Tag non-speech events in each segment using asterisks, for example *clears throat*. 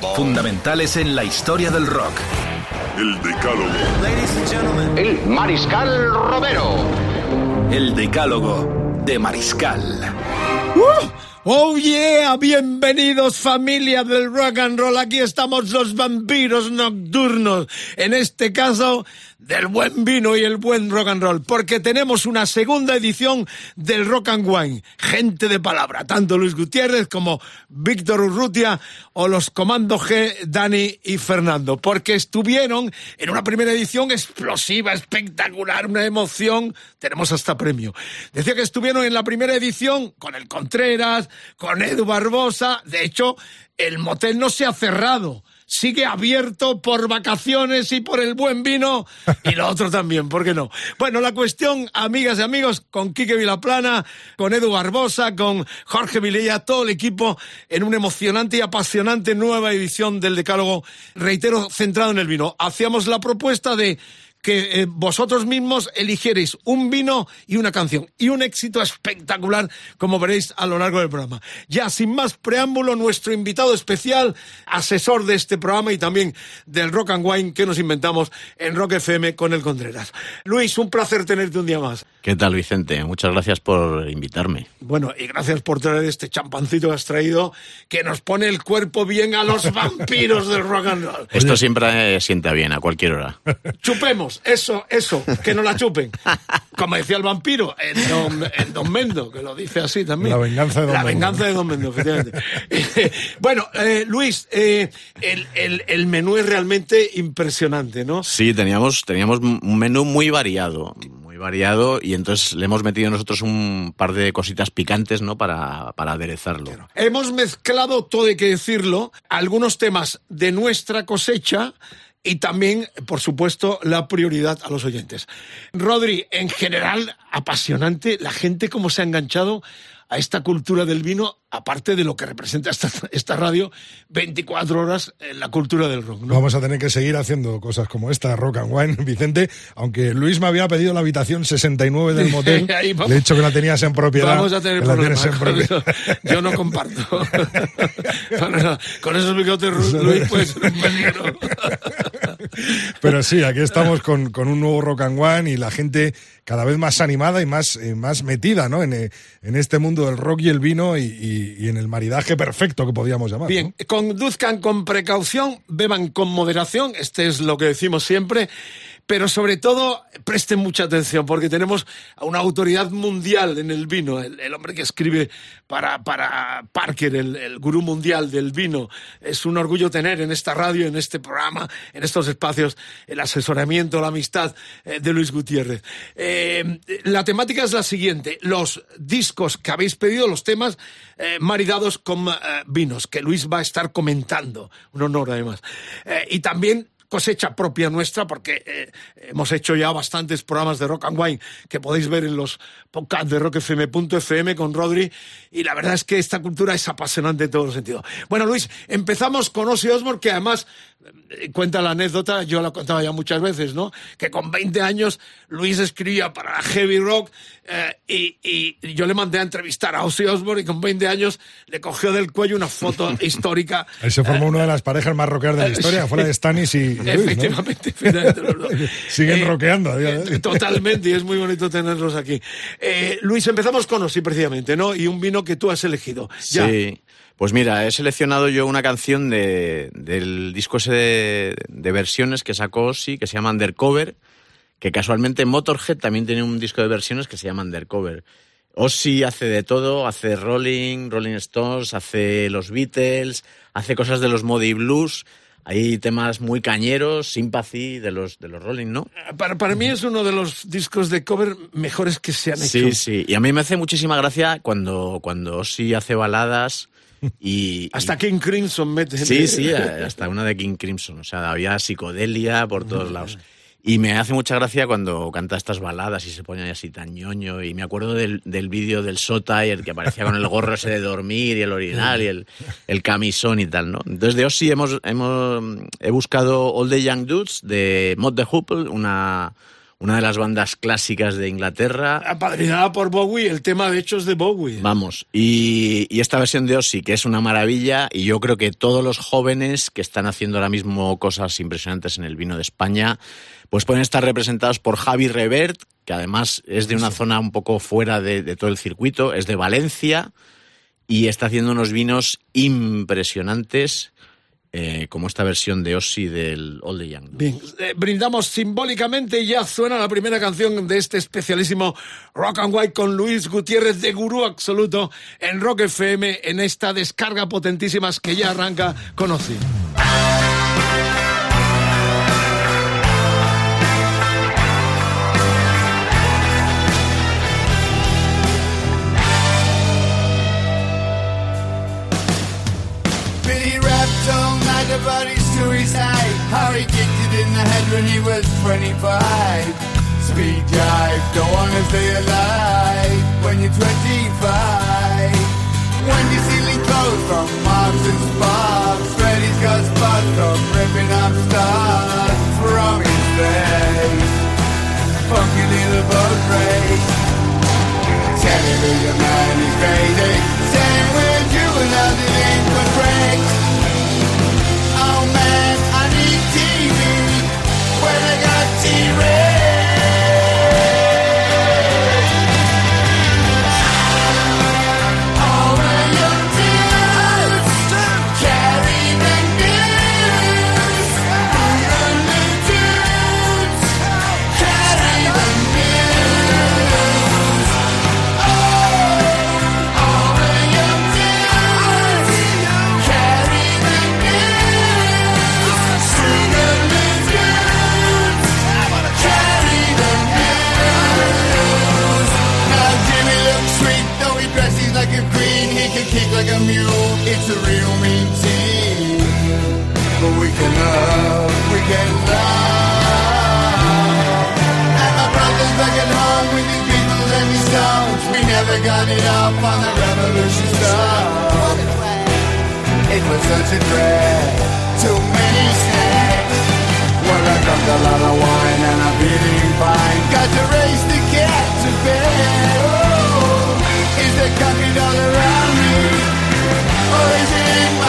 Fundamentales en la historia del rock. El Decálogo. El Mariscal Romero. El decálogo de Mariscal. Oh yeah, bienvenidos familia del rock and roll. Aquí estamos los vampiros nocturnos. En este caso, del buen vino y el buen rock and roll. Porque tenemos una segunda edición del Rock and Wine. Gente de palabra. Tanto Luis Gutiérrez como Víctor Urrutia o los Comando G, Dani y Fernando. Porque estuvieron en una primera edición explosiva, espectacular, una emoción. Tenemos hasta premio. Decía que estuvieron en la primera edición con el Contreras, con Edu Barbosa. De hecho, el motel no se ha cerrado. Sigue abierto por vacaciones y por el buen vino *laughs* y lo otro también, ¿por qué no? Bueno, la cuestión, amigas y amigos, con Quique Vilaplana, con Edu Barbosa, con Jorge Vilella, todo el equipo en una emocionante y apasionante nueva edición del Decálogo, reitero, centrado en el vino. Hacíamos la propuesta de que eh, vosotros mismos eligierais un vino y una canción. Y un éxito espectacular, como veréis a lo largo del programa. Ya, sin más preámbulo, nuestro invitado especial, asesor de este programa y también del Rock and Wine que nos inventamos en Rock FM con el Contreras. Luis, un placer tenerte un día más. ¿Qué tal, Vicente? Muchas gracias por invitarme. Bueno, y gracias por traer este champancito que has traído, que nos pone el cuerpo bien a los *laughs* vampiros del rock and roll. Esto siempre eh, sienta bien a cualquier hora. Chupemos, eso, eso, que no la chupen. Como decía el vampiro en Don, en Don Mendo, que lo dice así también. La venganza de Don La Mendo. venganza de Don Mendo, efectivamente. *laughs* bueno, eh, Luis, eh, el, el- el menú es realmente impresionante, ¿no? Sí, teníamos, teníamos un menú muy variado, variado, y entonces le hemos metido nosotros un par de cositas picantes, ¿no? Para, para aderezarlo. Hemos mezclado, todo hay que decirlo, algunos temas de nuestra cosecha y también, por supuesto, la prioridad a los oyentes. Rodri, en general, apasionante, la gente cómo se ha enganchado a esta cultura del vino, aparte de lo que representa esta, esta radio, 24 horas en la cultura del rock, ¿no? Vamos a tener que seguir haciendo cosas como esta, Rock and Wine, *laughs* Vicente, aunque Luis me había pedido la habitación 69 del motel, *laughs* le he dicho que la tenías en propiedad. Vamos a tener problemas. en propiedad. Yo no comparto. *laughs* Con- Con esos bigotes, Luis, puede ser un peligro. Pero sí, aquí estamos con, con un nuevo Rock and One y la gente cada vez más animada y más, eh, más metida ¿no? en, eh, en este mundo del rock y el vino y, y- y en el maridaje perfecto que podríamos llamar. Bien, conduzcan con precaución, beban con moderación, este es lo que decimos siempre, pero sobre todo presten mucha atención porque tenemos a una autoridad mundial en el vino, el, hombre que escribe para, para Parker, el, el gurú mundial del vino. Es un orgullo tener en esta radio, en este programa, en estos espacios, el asesoramiento, la amistad eh, de Luis Gutiérrez. Eh, la temática es la siguiente, los discos que habéis pedido, los temas eh, maridados con vinos, que Luis va a estar comentando, un honor además. Y también cosecha propia nuestra, porque eh, hemos hecho ya bastantes programas de Rock and Wine que podéis ver en los podcasts de rockfm.fm con Rodri, y la verdad es que esta cultura es apasionante en todos los sentidos. Bueno, Luis, empezamos con Ozzy Osbourne, que además cuenta la anécdota, yo la contaba ya muchas veces, ¿no? Que con 20 años Luis escribía para la Heavy Rock eh, y, y yo le mandé a entrevistar a Ozzy Osbourne y con 20 años le cogió del cuello una foto *laughs* histórica Ahí se formó una de las parejas más rockeras de la historia, fuera de Stanis y, y Luis, ¿no? Efectivamente, dos. *laughs* Siguen rockeando eh, Totalmente, y es muy bonito tenerlos aquí. Eh, Luis, empezamos con Ozzy precisamente, ¿no? Y un vino que tú has elegido. Ya. Sí. Pues mira, he seleccionado yo una canción de, del disco ese de, de versiones que sacó Ozzy, que se llama Undercover, que casualmente Motorhead también tiene un disco de versiones que se llama Undercover. Ozzy hace de todo, hace Rolling, Rolling Stones, hace los Beatles, hace cosas de los Modi Blues, hay temas muy cañeros, Sympathy de los, de los Rolling, ¿no? Para, para mí es uno de los discos de cover mejores que se han hecho. Sí, sí. Y a mí me hace muchísima gracia cuando, cuando Ozzy hace baladas *laughs* Y, Hasta King Crimson mete. Sí, sí, hasta una de King Crimson. O sea, había psicodelia por todos lados. Y me hace mucha gracia cuando canta estas baladas y se pone así tan ñoño. Y me acuerdo del, del vídeo del Sota y el que aparecía con el gorro ese de dormir y el orinal y el, el camisón y tal, ¿no? Entonces de Ossi hemos, hemos, he buscado All the Young Dudes de Mod the Hoople, una, una de las bandas clásicas de Inglaterra. Apadrinada por Bowie, el tema de hecho es de Bowie. Vamos, y, y, esta versión de Ozzy, que es una maravilla, y yo creo que todos los jóvenes que están haciendo ahora mismo cosas impresionantes en el vino de España, pues pueden estar representados por Javi Revert, que además es de una sí. zona un poco fuera de, de todo el circuito, es de Valencia, y está haciendo unos vinos impresionantes. Eh, como esta versión de Ozzy del All the Young. Bien, eh, brindamos simbólicamente y ya suena la primera canción de este especialísimo Rock and White con Luis Gutiérrez de Gurú Absoluto en Rock FM en esta descarga potentísimas que ya arranca con. Suicide How he kicked it in the head when he was 25 Speed jive, don't wanna stay alive When you're 25 When you're stealing clothes from Marks and Sparks Freddy's got spots from ripping up stars From his face. Funky little boat race. Television man is crazy Saying we're juvenile got it up on the revolution stuff. It was such a drag, too many snacks. Well, I drank a lot of wine and I'm feeling fine. Got to race the cat to bed. Oh, is there concrete all around me? Or is it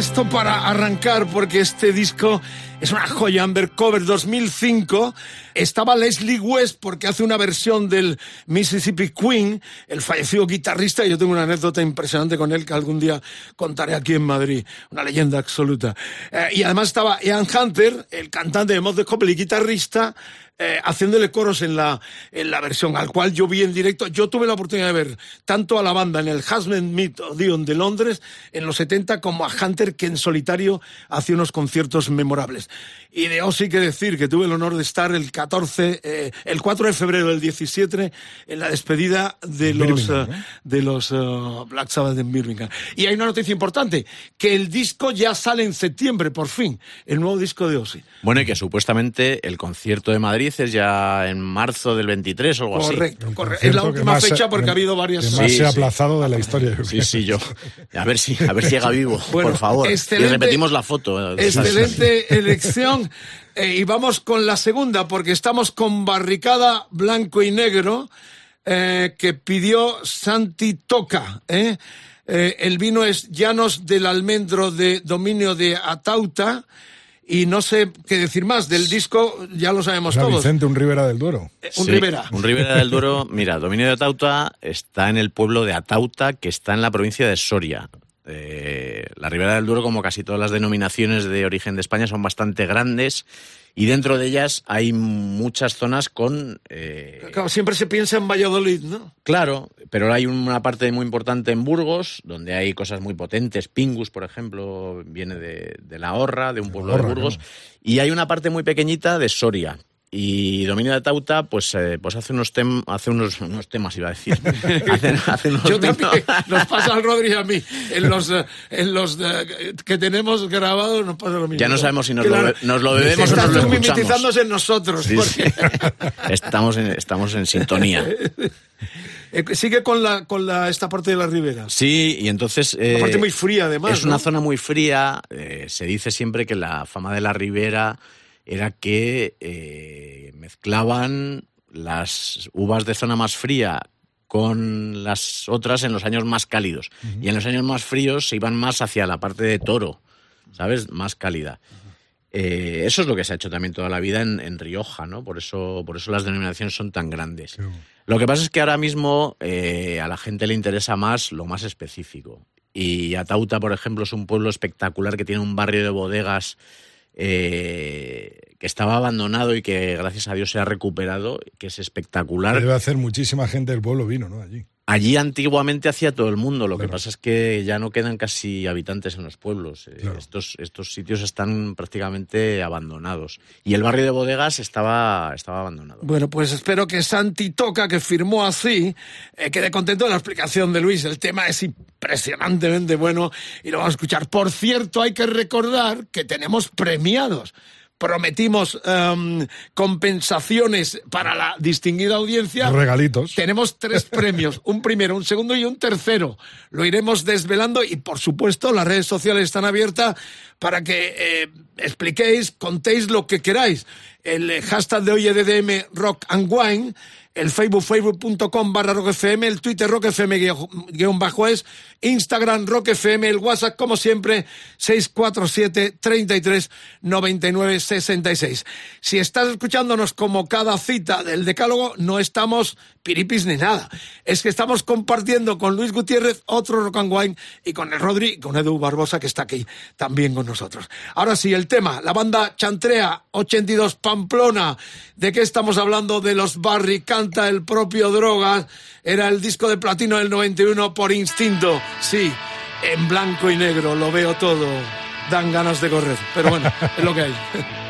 esto para arrancar, porque este disco es una joya, Undercover 2005. Estaba Leslie West porque hace una versión del Mississippi Queen, el fallecido guitarrista, y yo tengo una anécdota impresionante con él que algún día contaré aquí en Madrid, una leyenda absoluta. Eh, y además estaba Ian Hunter, el cantante de Mod de Copley, guitarrista, eh, haciéndole coros en la, en la versión, al cual yo vi en directo. Yo tuve la oportunidad de ver tanto a la banda en el Husband Meet Odeon de Londres en los 70 como a Hunter, que en solitario hacía unos conciertos memorables. Y de Ozzy que decir que tuve el honor de estar el 14, eh, el 4 de febrero del 17 en la despedida de los, eh, de los Black Sabbath en Birmingham. Y hay una noticia importante, que el disco ya sale en septiembre, por fin, el nuevo disco de Ozzy. Bueno, y que supuestamente el concierto de Madrid es ya en marzo del 23 o algo así. Correcto, correcto. Es la última fecha porque ha habido varias... Que más Sí, se ha sí. aplazado de la historia. yo Sí, sí, yo. A ver si, a ver si llega vivo, Bueno, por favor. excelente- y repetimos la foto. eh, Excelente elección. Eh, y vamos con la segunda, porque estamos con Barricada Blanco y Negro, eh, que pidió Santi Toca. ¿eh? Eh, el vino es Llanos del Almendro de dominio de Atauta. Y no sé qué decir más. Del disco ya lo sabemos Era todos. Vicente, un Rivera del Duero. Eh, Un Sí, Rivera. Un Ribera del Duero. Mira, Dominio de Atauta está en el pueblo de Atauta, que está en la provincia de Soria. Eh, la Ribera del Duero, como casi todas las denominaciones de origen de España, son bastante grandes y dentro de ellas hay muchas zonas con... eh, Claro, siempre se piensa en Valladolid, ¿no? Claro, pero hay una parte muy importante en Burgos, donde hay cosas muy potentes. Pingus, por ejemplo, viene de, de la Horra, de un pueblo Horra, de Burgos. Y hay una parte muy pequeñita de Soria. Y Dominio de Tauta, pues, eh, pues hace unos tem- hace unos, unos temas, iba a decir. *laughs* hace, hace unos Yo también, nos pasa al Rodri y a mí. En los, eh, en los eh, que tenemos grabados nos pasa lo mismo. Ya no sabemos si nos lo nos lo bebemos o nos lo mimetizándose en nosotros. Sí, sí. porque- estamos, en, estamos en sintonía. *laughs* Eh, Sigue con la con la esta parte de la ribera. Sí, y entonces... Eh, parte muy fría, además. Es una zona muy fría. eh, se dice siempre que la fama de la ribera era que eh, mezclaban las uvas de zona más fría con las otras en los años más cálidos. Y en los años más fríos se iban más hacia la parte de toro, ¿sabes? Más cálida. Eh, eso es lo que se ha hecho también toda la vida en, en Rioja, ¿no? Por eso, por eso las denominaciones son tan grandes. Lo que pasa es que ahora mismo eh, a la gente le interesa más lo más específico. Y Atauta, por ejemplo, es un pueblo espectacular que tiene un barrio de bodegas eh, que estaba abandonado y que gracias a Dios se ha recuperado, que es espectacular. Debe hacer muchísima gente del pueblo vino, ¿no? Allí. Allí antiguamente hacía todo el mundo, lo que pasa es que ya no quedan casi habitantes en los pueblos. Eh, Claro. Estos, estos sitios están prácticamente abandonados. Y el barrio de bodegas estaba, estaba abandonado. Bueno, pues espero que Santi Toca, que firmó así, eh, quede contento de la explicación de Luis. El tema es impresionantemente bueno y lo vamos a escuchar. Por cierto, hay que recordar que tenemos premiados. Prometimos em, compensaciones para la distinguida audiencia. Regalitos. Tenemos tres *laughs* premios, un primero, un segundo y un tercero. Lo iremos desvelando y, por supuesto, las redes sociales están abiertas para que eh, expliquéis, contéis lo que queráis. El hashtag de hoy EDM Rock and Wine, el Facebook, facebook.com barra Rock FM, el Twitter Rock FM guión- guion bajo es, Instagram Rock FM, el WhatsApp, como siempre, 647 33 99 66. Si estás escuchándonos como cada cita del Decálogo, no estamos piripis ni nada. Es que estamos compartiendo con Luis Gutiérrez otro Rock and Wine y con el Rodri con Edu Barbosa que está aquí también con nosotros. Ahora sí, el tema, la banda Chantrea 82 Pamplona. ¿De qué estamos hablando? De los Barry, canta el propio Drogas. Era el disco de platino del 91 por instinto. Sí, en blanco y negro, lo veo todo. Dan ganas de correr. Pero bueno, es lo que hay. *laughs*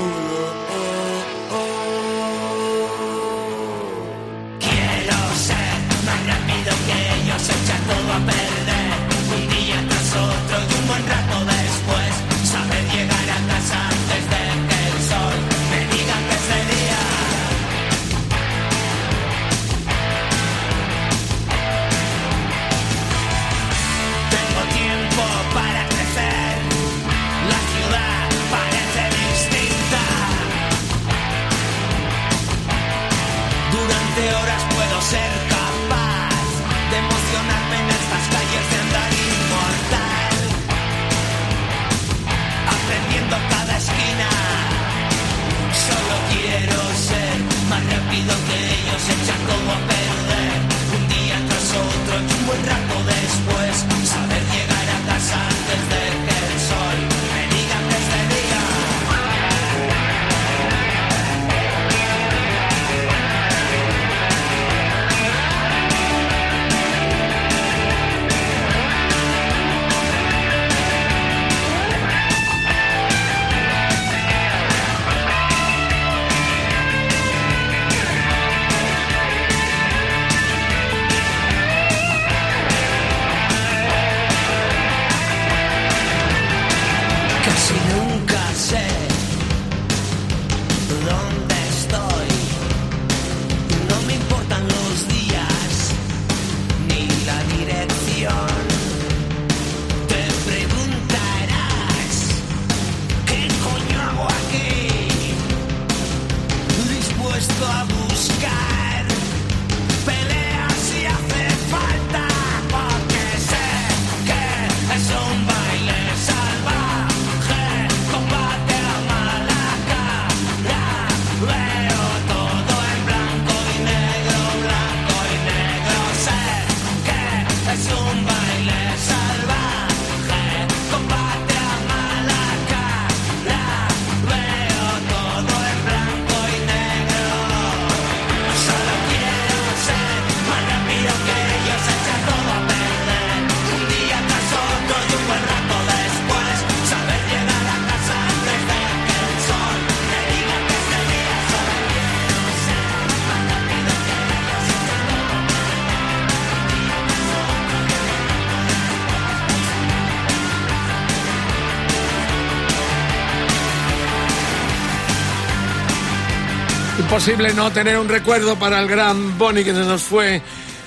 Imposible no tener un recuerdo para el gran Bonnie que se nos fue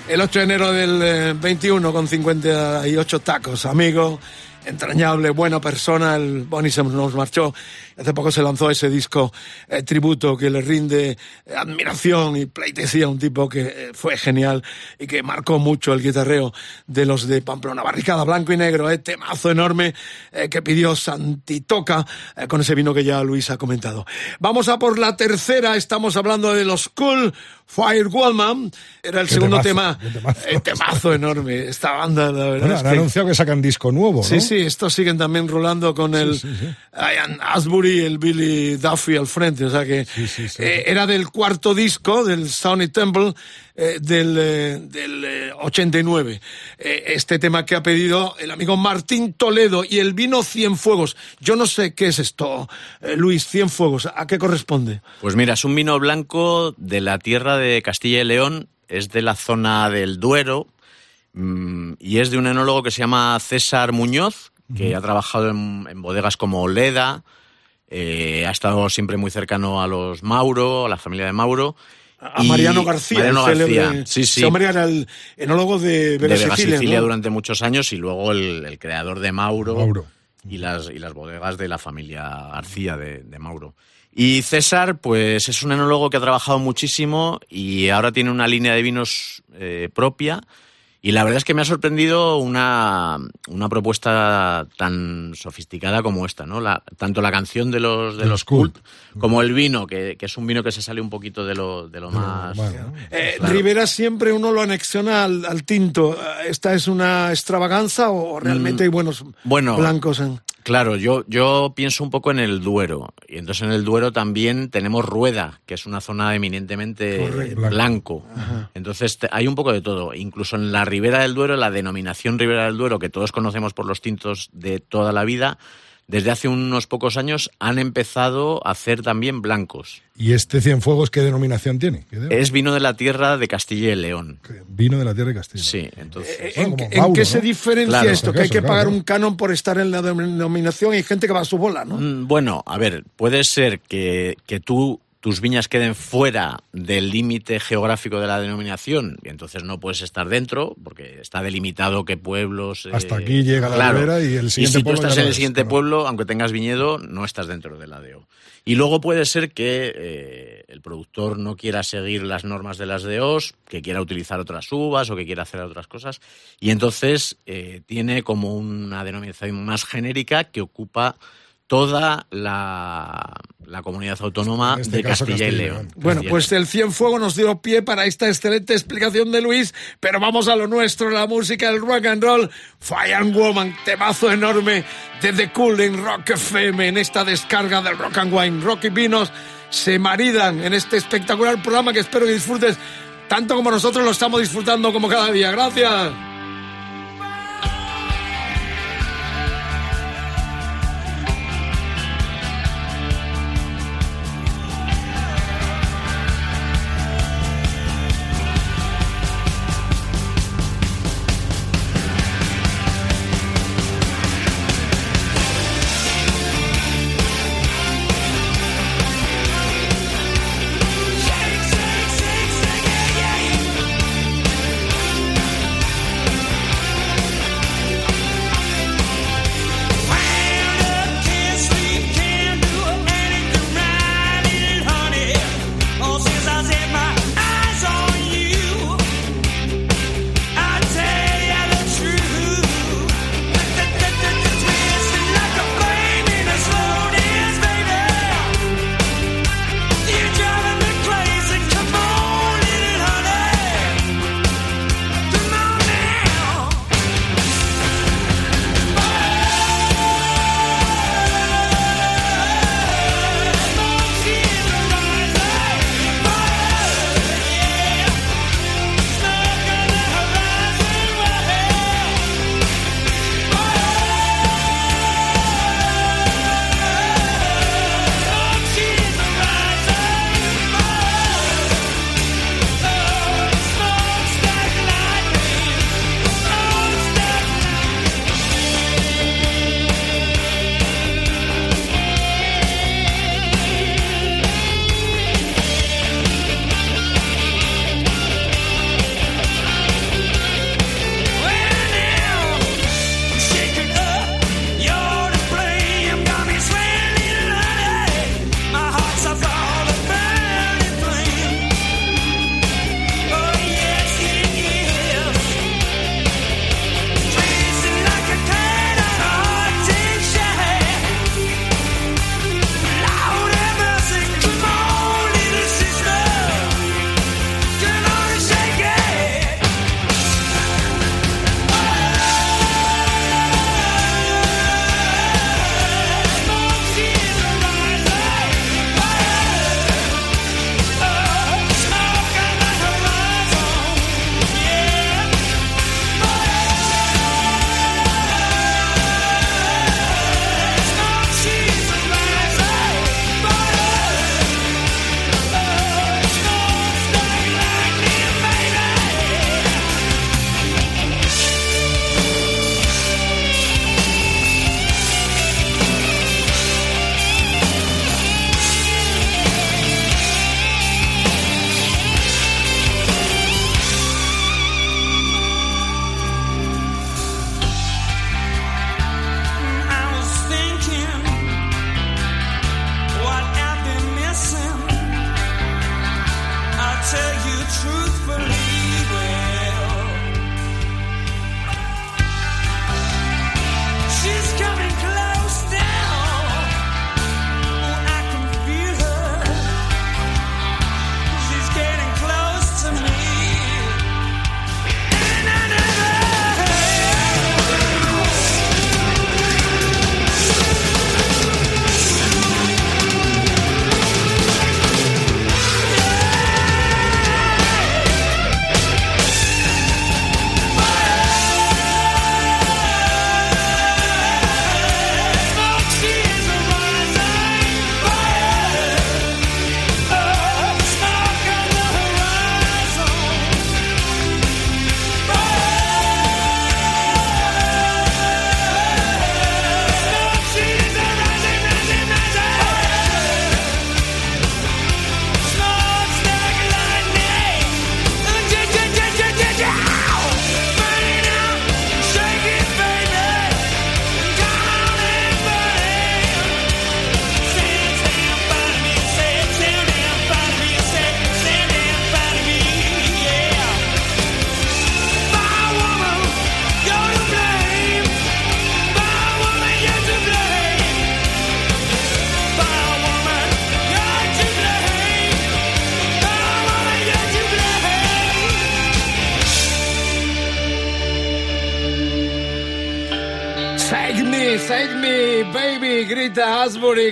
el 8 de enero del eh, 21 con 58 tacos. Amigo, entrañable, buena persona, el Bonnie se nos marchó. Hace poco se lanzó ese disco eh, tributo que le rinde eh, admiración y pleitesía a un tipo que eh, fue genial y que marcó mucho el guitarreo de los de Pamplona. Barricada blanco y negro, eh, temazo enorme que pidió Santitoca con ese vino que ya Luis ha comentado. Vamos a por la tercera, estamos hablando de los Cool Fire Wallman. Era el Qué segundo temazo, tema. temazo. eh, temazo enorme. Esta banda, la verdad. Bueno, es han que- anunciado que sacan disco nuevo, ¿no? Sí, sí, estos siguen también rolando con el sí, sí. Ian Asbury y el Billy Duffy al frente. O sea que Sí, sí, sí. eh, era del cuarto disco del Sony Temple eh, del, eh, del eh, 89. Eh, este tema que ha pedido el amigo Martín Toledo y el vino Cienfuegos. Yo no sé qué es esto, eh, Luis, Cienfuegos. ¿A qué corresponde? Pues mira, es un vino blanco de la tierra de Castilla y León, es de la zona del Duero mm, y es de un enólogo que se llama César Muñoz, que ha trabajado en, en bodegas como Leda, eh, ha estado siempre muy cercano a los Mauro, a la familia de Mauro. A Mariano García. Mariano el célebre- García, sí, sí. Hombre era el enólogo de de Vega Vega Sicilia, Sicilia ¿no? durante muchos años y luego el, el creador de Mauro, Mauro. Y, las, y las bodegas de la familia García de, de Mauro. Y César, pues es un enólogo que ha trabajado muchísimo y ahora tiene una línea de vinos eh, propia. Y la verdad es que me ha sorprendido una, una propuesta tan sofisticada como esta, ¿no? La- tanto la canción de los, de De los Cult. cult como el vino, que, que es un vino que se sale un poquito de lo, de lo más... normal, ¿no? Eh, Claro. Rivera siempre uno lo anexiona al, al tinto. Eh, ¿Esta es una extravaganza o realmente hay buenos bueno, blancos en...? Claro, yo, yo pienso un poco en el Duero. Y entonces en el Duero también tenemos Rueda, que es una zona eminentemente blanco. Entonces te- hay un poco de todo. Incluso en la Ribera del Duero, la denominación Ribera del Duero, que todos conocemos por los tintos de toda la vida, desde hace unos pocos años han empezado a hacer también blancos. ¿Y este Cienfuegos qué denominación tiene? ¿Qué de- Es vino de la tierra de Castilla y León. Vino de la tierra de Castilla. Sí, entonces... ¿En, como en Mauro, qué se ¿no? diferencia Claro. esto? Que hay que pagar claro. un canon por estar en la denominación y hay gente que va a su bola, ¿no? Mm, Bueno, a ver, puede ser que, que tú tus viñas queden fuera del límite geográfico de la denominación y entonces no puedes estar dentro porque está delimitado qué pueblos... eh, Hasta aquí llega la claro. ribera y el siguiente si tú pueblo estás en el siguiente claro. pueblo, aunque tengas viñedo, no estás dentro del ADO. Y luego puede ser que eh, el productor no quiera seguir las normas de las DOs, que quiera utilizar otras uvas o que quiera hacer otras cosas, y entonces eh, tiene como una denominación más genérica que ocupa toda la, la comunidad autónoma este de Castilla, y Castilla y León. León. Bueno, Castilla pues el Cienfuego nos dio pie para esta excelente explicación de Luis, pero vamos a lo nuestro, la música, el rock and roll, Fire and Woman, temazo enorme de The Cool en Rock FM, en esta descarga del Rock and Wine. Rock y Vinos se maridan en este espectacular programa que espero que disfrutes tanto como nosotros lo estamos disfrutando como cada día. Gracias.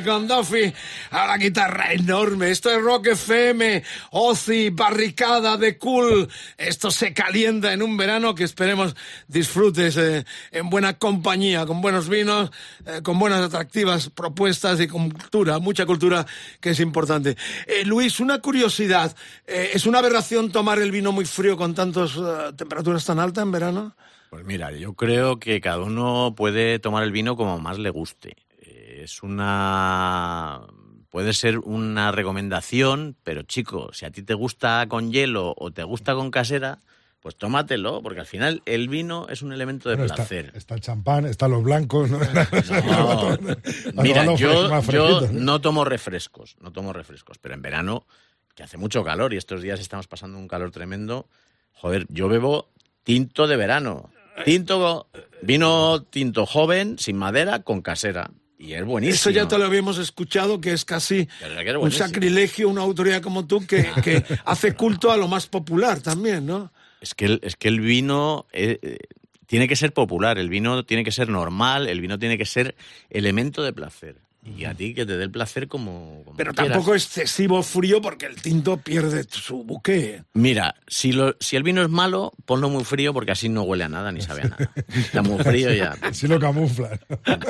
Con Duffy a la guitarra enorme. Esto es Rock FM, Ozzy, barricada de cool. Esto se calienta en un verano que esperemos disfrutes eh, en buena compañía, con buenos vinos, eh, con buenas atractivas propuestas y con cultura, mucha cultura que es importante. Eh, Luis, una curiosidad. ¿Es una aberración tomar el vino muy frío con tantas temperaturas tan altas en verano? Pues mira, yo creo que cada uno puede tomar el vino como más le guste. Es una. Puede ser una recomendación, pero chico, si a ti te gusta con hielo o te gusta con casera, pues tómatelo, porque al final el vino es un elemento de Bueno, placer. está el champán, están los blancos. ¿no? *laughs* *laughs* Mira, yo, yo no tomo refrescos, no tomo refrescos, pero en verano, que hace mucho calor y estos días estamos pasando un calor tremendo, joder, yo bebo tinto de verano. Tinto, vino tinto joven, sin madera, con casera. Y es buenísimo. Eso ya te lo habíamos escuchado, que es casi que un sacrilegio, una autoridad como tú que, que *laughs* hace culto a lo más popular también, ¿no? Es que el, es que el vino eh, eh, tiene que ser popular, el vino tiene que ser normal, el vino tiene que ser elemento de placer. Y a ti que te dé el placer como, como Pero quieras. tampoco excesivo frío porque el tinto pierde su buque. Mira, si, lo, si el vino es malo, ponlo muy frío porque así no huele a nada ni sabe a nada. Está muy frío ya. *laughs* Sí lo camuflan. *laughs*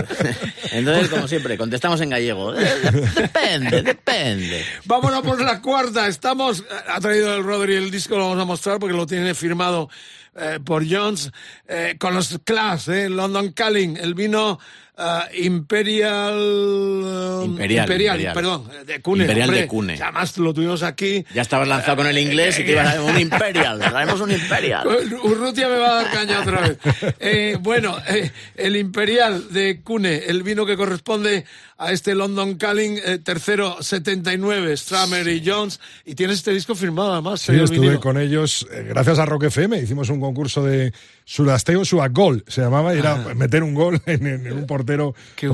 Entonces, como siempre, contestamos en gallego. Eh, Depende, depende. Vámonos por la cuarta. Estamos. Ha traído el Rodri el disco, lo vamos a mostrar porque lo tiene firmado eh, por Jones. eh, con los Class, eh, London Calling, el vino eh, Imperial. eh, Imperial, Imperial. perdón, de Cune. Imperial hombre. de Cune. Además lo tuvimos aquí. Ya estabas lanzado con el inglés y te ibas a dar un Imperial. Traemos un Imperial. *laughs* Urrutia me va a dar caña otra vez. Eh, bueno, eh, el Imperial de Cune, el vino que corresponde a este London Calling, eh, tercero 79, Stramer y Jones. Y tienes este disco firmado además. Sí, estuve vinilo. con ellos, eh, gracias a Rock FM, hicimos un concurso de Sudasteo Gol, se llamaba, y era meter un gol en, un portero Ah.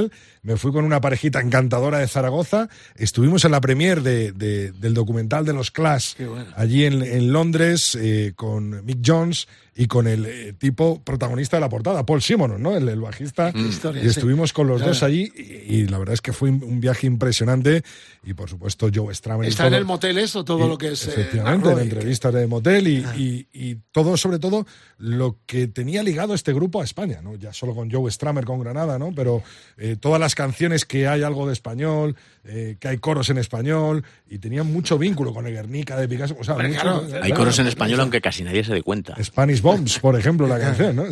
Bueno. Me fui con una parejita encantadora de Zaragoza. Estuvimos en la premier de, de- del documental de los Clash, bueno. allí en, en Londres, eh, con Mick Jones y con el eh, tipo protagonista de la portada, Paul Simonon, ¿no? El, el bajista. historia, y sí. estuvimos con los Claro. dos allí y, y la verdad es que fue un- viaje impresionante y por supuesto Joe Stramer. Está en todo. el motel eso, todo Y, lo que es. eh, Efectivamente, en Arroy, que- entrevistas de motel y, y- y todo, sobre todo, lo que tenía ligado este grupo a España, ¿no? Ya solo con Joe Stramer con Granada, ¿no? Pero eh, todas las canciones que hay algo de español, eh, que hay coros en español, y tenían mucho vínculo con el Guernica de Picasso. O sea, mucho- claro, Hay claro. coros en español aunque casi nadie se dé cuenta. Spanish Bombs, por ejemplo, la canción, ¿no?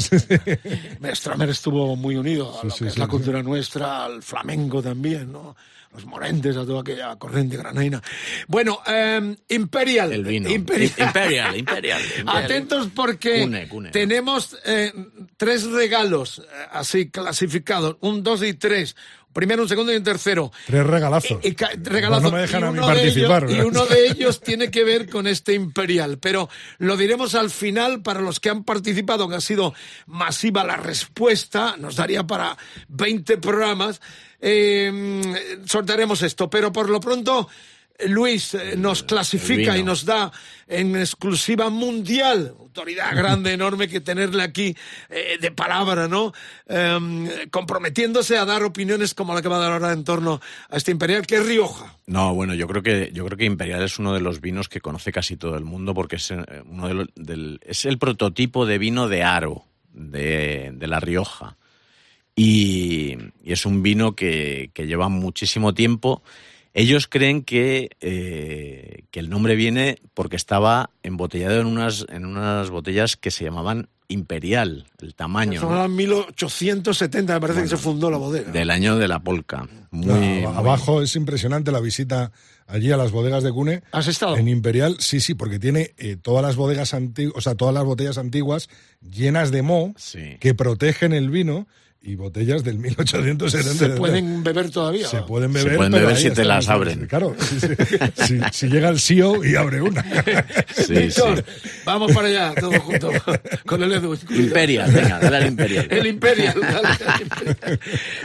Stramer estuvo muy unido a lo sí, que es sí, la sí. cultura nuestra, al flamenco también, ¿no? Los morentes, a toda aquella corriente granaina. Bueno, eh, Imperial. El vino. Imperial. Imperial, Imperial. *laughs* Imperial. Atentos porque Cune, cune. tenemos eh, tres regalos eh, así clasificados, un dos y tres. Primero, un segundo y un tercero. Tres regalazos. Ca- regalazo. No me dejan a mí uno de participar. ellos- y uno de ellos tiene que ver con este Imperial, pero lo diremos al final para los que han participado, que ha sido masiva la respuesta, nos daría para 20 programas. Eh, sortearemos esto, pero por lo pronto. eh, Luis eh, nos clasifica y nos da en exclusiva mundial, autoridad grande, enorme que tenerle aquí eh, de palabra, ¿no? Em, comprometiéndose a dar opiniones como la que va a dar ahora en torno a este Imperial, que es Rioja. No, bueno, yo creo que yo creo que Imperial es uno de los vinos que conoce casi todo el mundo porque es eh, uno de del, es el prototipo de vino de aro de, de la Rioja y, y es un vino que, que lleva muchísimo tiempo. Ellos creen que, eh, que el nombre viene porque estaba embotellado en unas, en unas botellas que se llamaban Imperial, el tamaño Estamos ¿no? en 1870, me parece que se fundó la bodega. del año de la polca. Muy, No, muy- abajo es impresionante la visita allí a las bodegas de Cune. ¿Has estado? En Imperial, sí, sí, porque tiene eh, todas las bodegas antiguas, o sea, todas las botellas antiguas llenas de moho Sí. que protegen el vino y botellas del 1870. ¿Se pueden beber todavía? Se pueden Se beber, pueden pero beber si te las abren. Claro, sí, sí. *laughs* si, si llega el CEO y abre una. Sí, sí. Vamos para allá, todos juntos, con el Edu. Imperial, venga, dale al Imperial. El Imperial. dale al Imperial.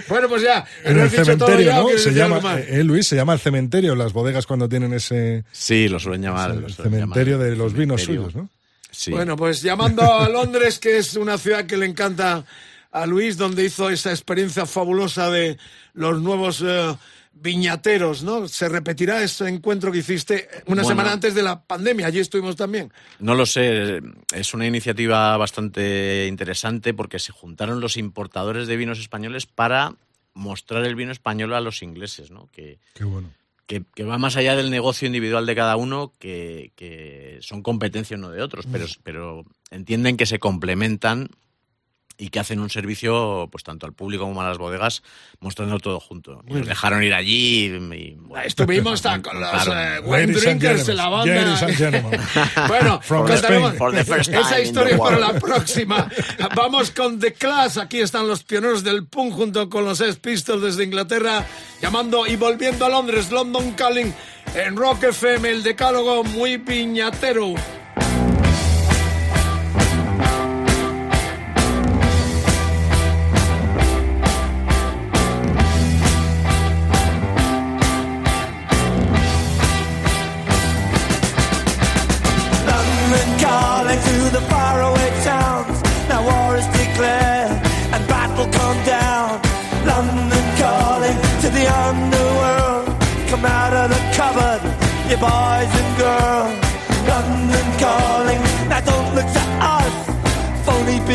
Bueno, pues ya. En ¿no el cementerio, ¿no? Se llama, más? eh, Luis, se llama el cementerio, las bodegas cuando tienen ese Sí, lo suelen llamar. el suelen cementerio llamar de los vinos suyos, ¿no? Sí. Bueno, pues llamando a Londres, que es una ciudad que le encanta a Luis, donde hizo esa experiencia fabulosa de los nuevos eh, viñateros, ¿no? ¿Se repetirá ese encuentro que hiciste una Bueno. semana antes de la pandemia? Allí estuvimos también. No lo sé, es una iniciativa bastante interesante porque se juntaron los importadores de vinos españoles para mostrar el vino español a los ingleses, ¿no? Que, Qué bueno. que, que va más allá del negocio individual de cada uno, que, que son competencia uno de otros, pero, pero entienden que se complementan y que hacen un servicio pues tanto al público como a las bodegas mostrando todo junto. Y nos dejaron ir allí y, bueno, Estuvimos *laughs* con los eh, wine Ladies and drinkers de la banda. *laughs* bueno, From contaremos Spain. For the first time esa historia the para la próxima. Vamos con The Clash. Aquí están los pioneros del punk junto con los Sex Pistols desde Inglaterra, llamando y volviendo a Londres, London Calling, en Rock FM, el decálogo muy piñatero.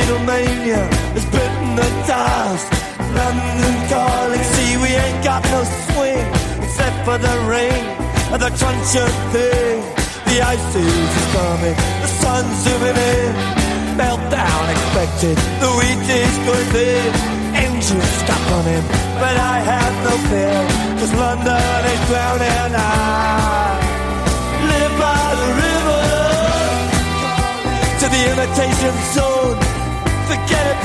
Beatlemania has bitten the dust. London calling, see we ain't got no swing except for the rain and the crunch of thing. The ice is coming, the sun's zooming in. Meltdown expected, the wheat is going thin. Engines stop running, but I have no fear, cause London is drowning. I live by the river to the imitation zone.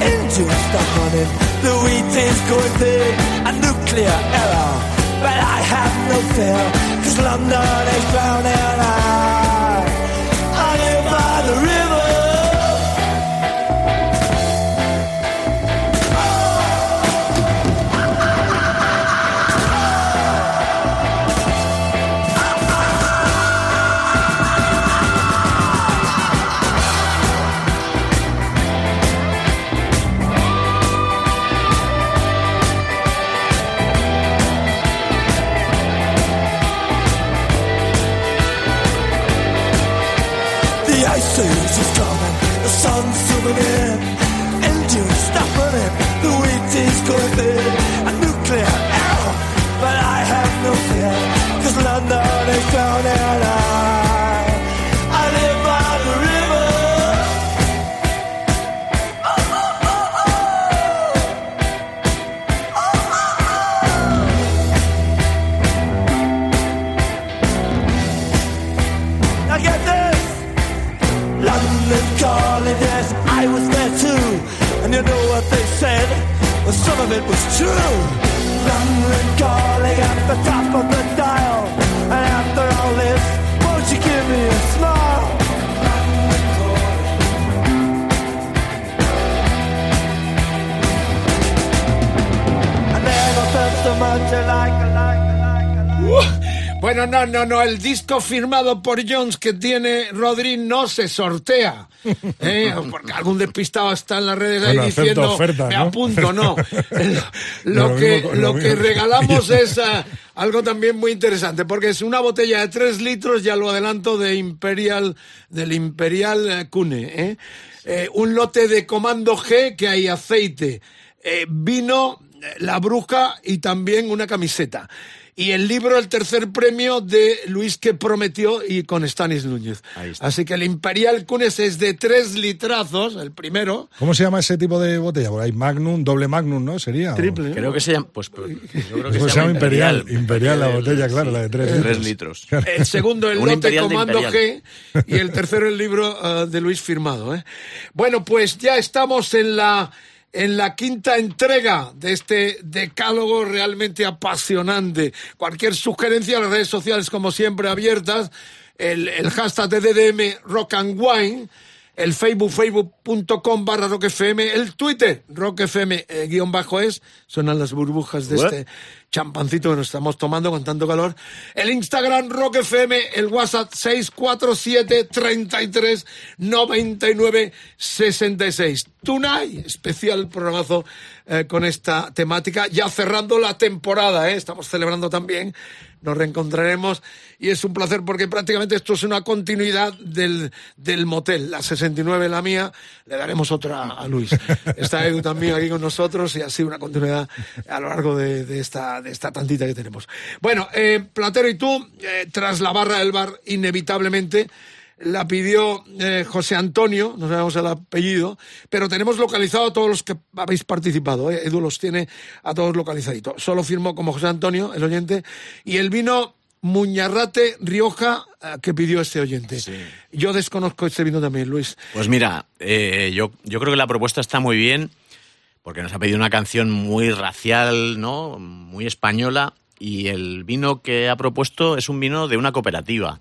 Engines stop running, the wheat is going thin. A nuclear error, but I have no fear, cause London is drowning. I, disco firmado por Jones que tiene Rodri no se sortea. ¿eh? *laughs* Porque algún despistado está en las redes ahí Bueno, diciendo, oferta, me ¿no? apunto, no. *laughs* Lo, Lo que, mismo lo lo que regalamos *laughs* es ah, algo también muy interesante, porque es una botella de 3 litros, ya lo adelanto, de Imperial, del Imperial eh, Cune. ¿eh? Eh, un lote de Comando G que hay aceite, vino, la bruja y también una camiseta. Y el libro, el tercer premio de Luis que prometió y con Stanis Núñez. Ahí está. Así que el Imperial Cunes es de tres litrazos, el primero. ¿Cómo se llama ese tipo de botella? Por ahí Magnum, doble Magnum, ¿no? Sería. Triple. Creo que se llama. Pues, pues, yo creo que Pues se llama Imperial. Imperial la botella, claro, la de tres Tres litros. litros. El segundo, el lote Comando. G. Y el tercero, el libro eh, de Luis firmado. ¿eh? Bueno, pues ya estamos en la en la quinta entrega de este decálogo realmente apasionante. Cualquier sugerencia, las redes sociales como siempre abiertas, el, el hashtag de DDM Rock and Wine, el Facebook, facebook.com barra Rock FM, el Twitter, Rock FM eh, guion bajo es, suenan las burbujas de What? este champancito que nos estamos tomando con tanto calor, el Instagram Rock FM, el WhatsApp 647 33 99 66. Tonight, especial programazo eh, con esta temática, ya cerrando la temporada, ¿eh? estamos celebrando también nos reencontraremos y es un placer porque prácticamente esto es una continuidad del, del motel. La 69, la mía, le daremos otra a Luis. Está Edu también aquí con nosotros y así una continuidad a lo largo de esta, de esta tantita que tenemos. Bueno, eh, Platero y tú, eh, tras la barra del bar, inevitablemente la pidió eh, José Antonio, no sabemos el apellido, pero tenemos localizado a todos los que habéis participado. ¿eh? Edu los tiene a todos localizaditos. Solo firmó como José Antonio, el oyente, y el vino Muñarrate Rioja eh, que pidió este oyente. Yo desconozco este vino también, Luis. Pues mira, yo, yo creo que la propuesta está muy bien, porque nos ha pedido una canción muy racial, ¿no? Muy española, y el vino que ha propuesto es un vino de una cooperativa,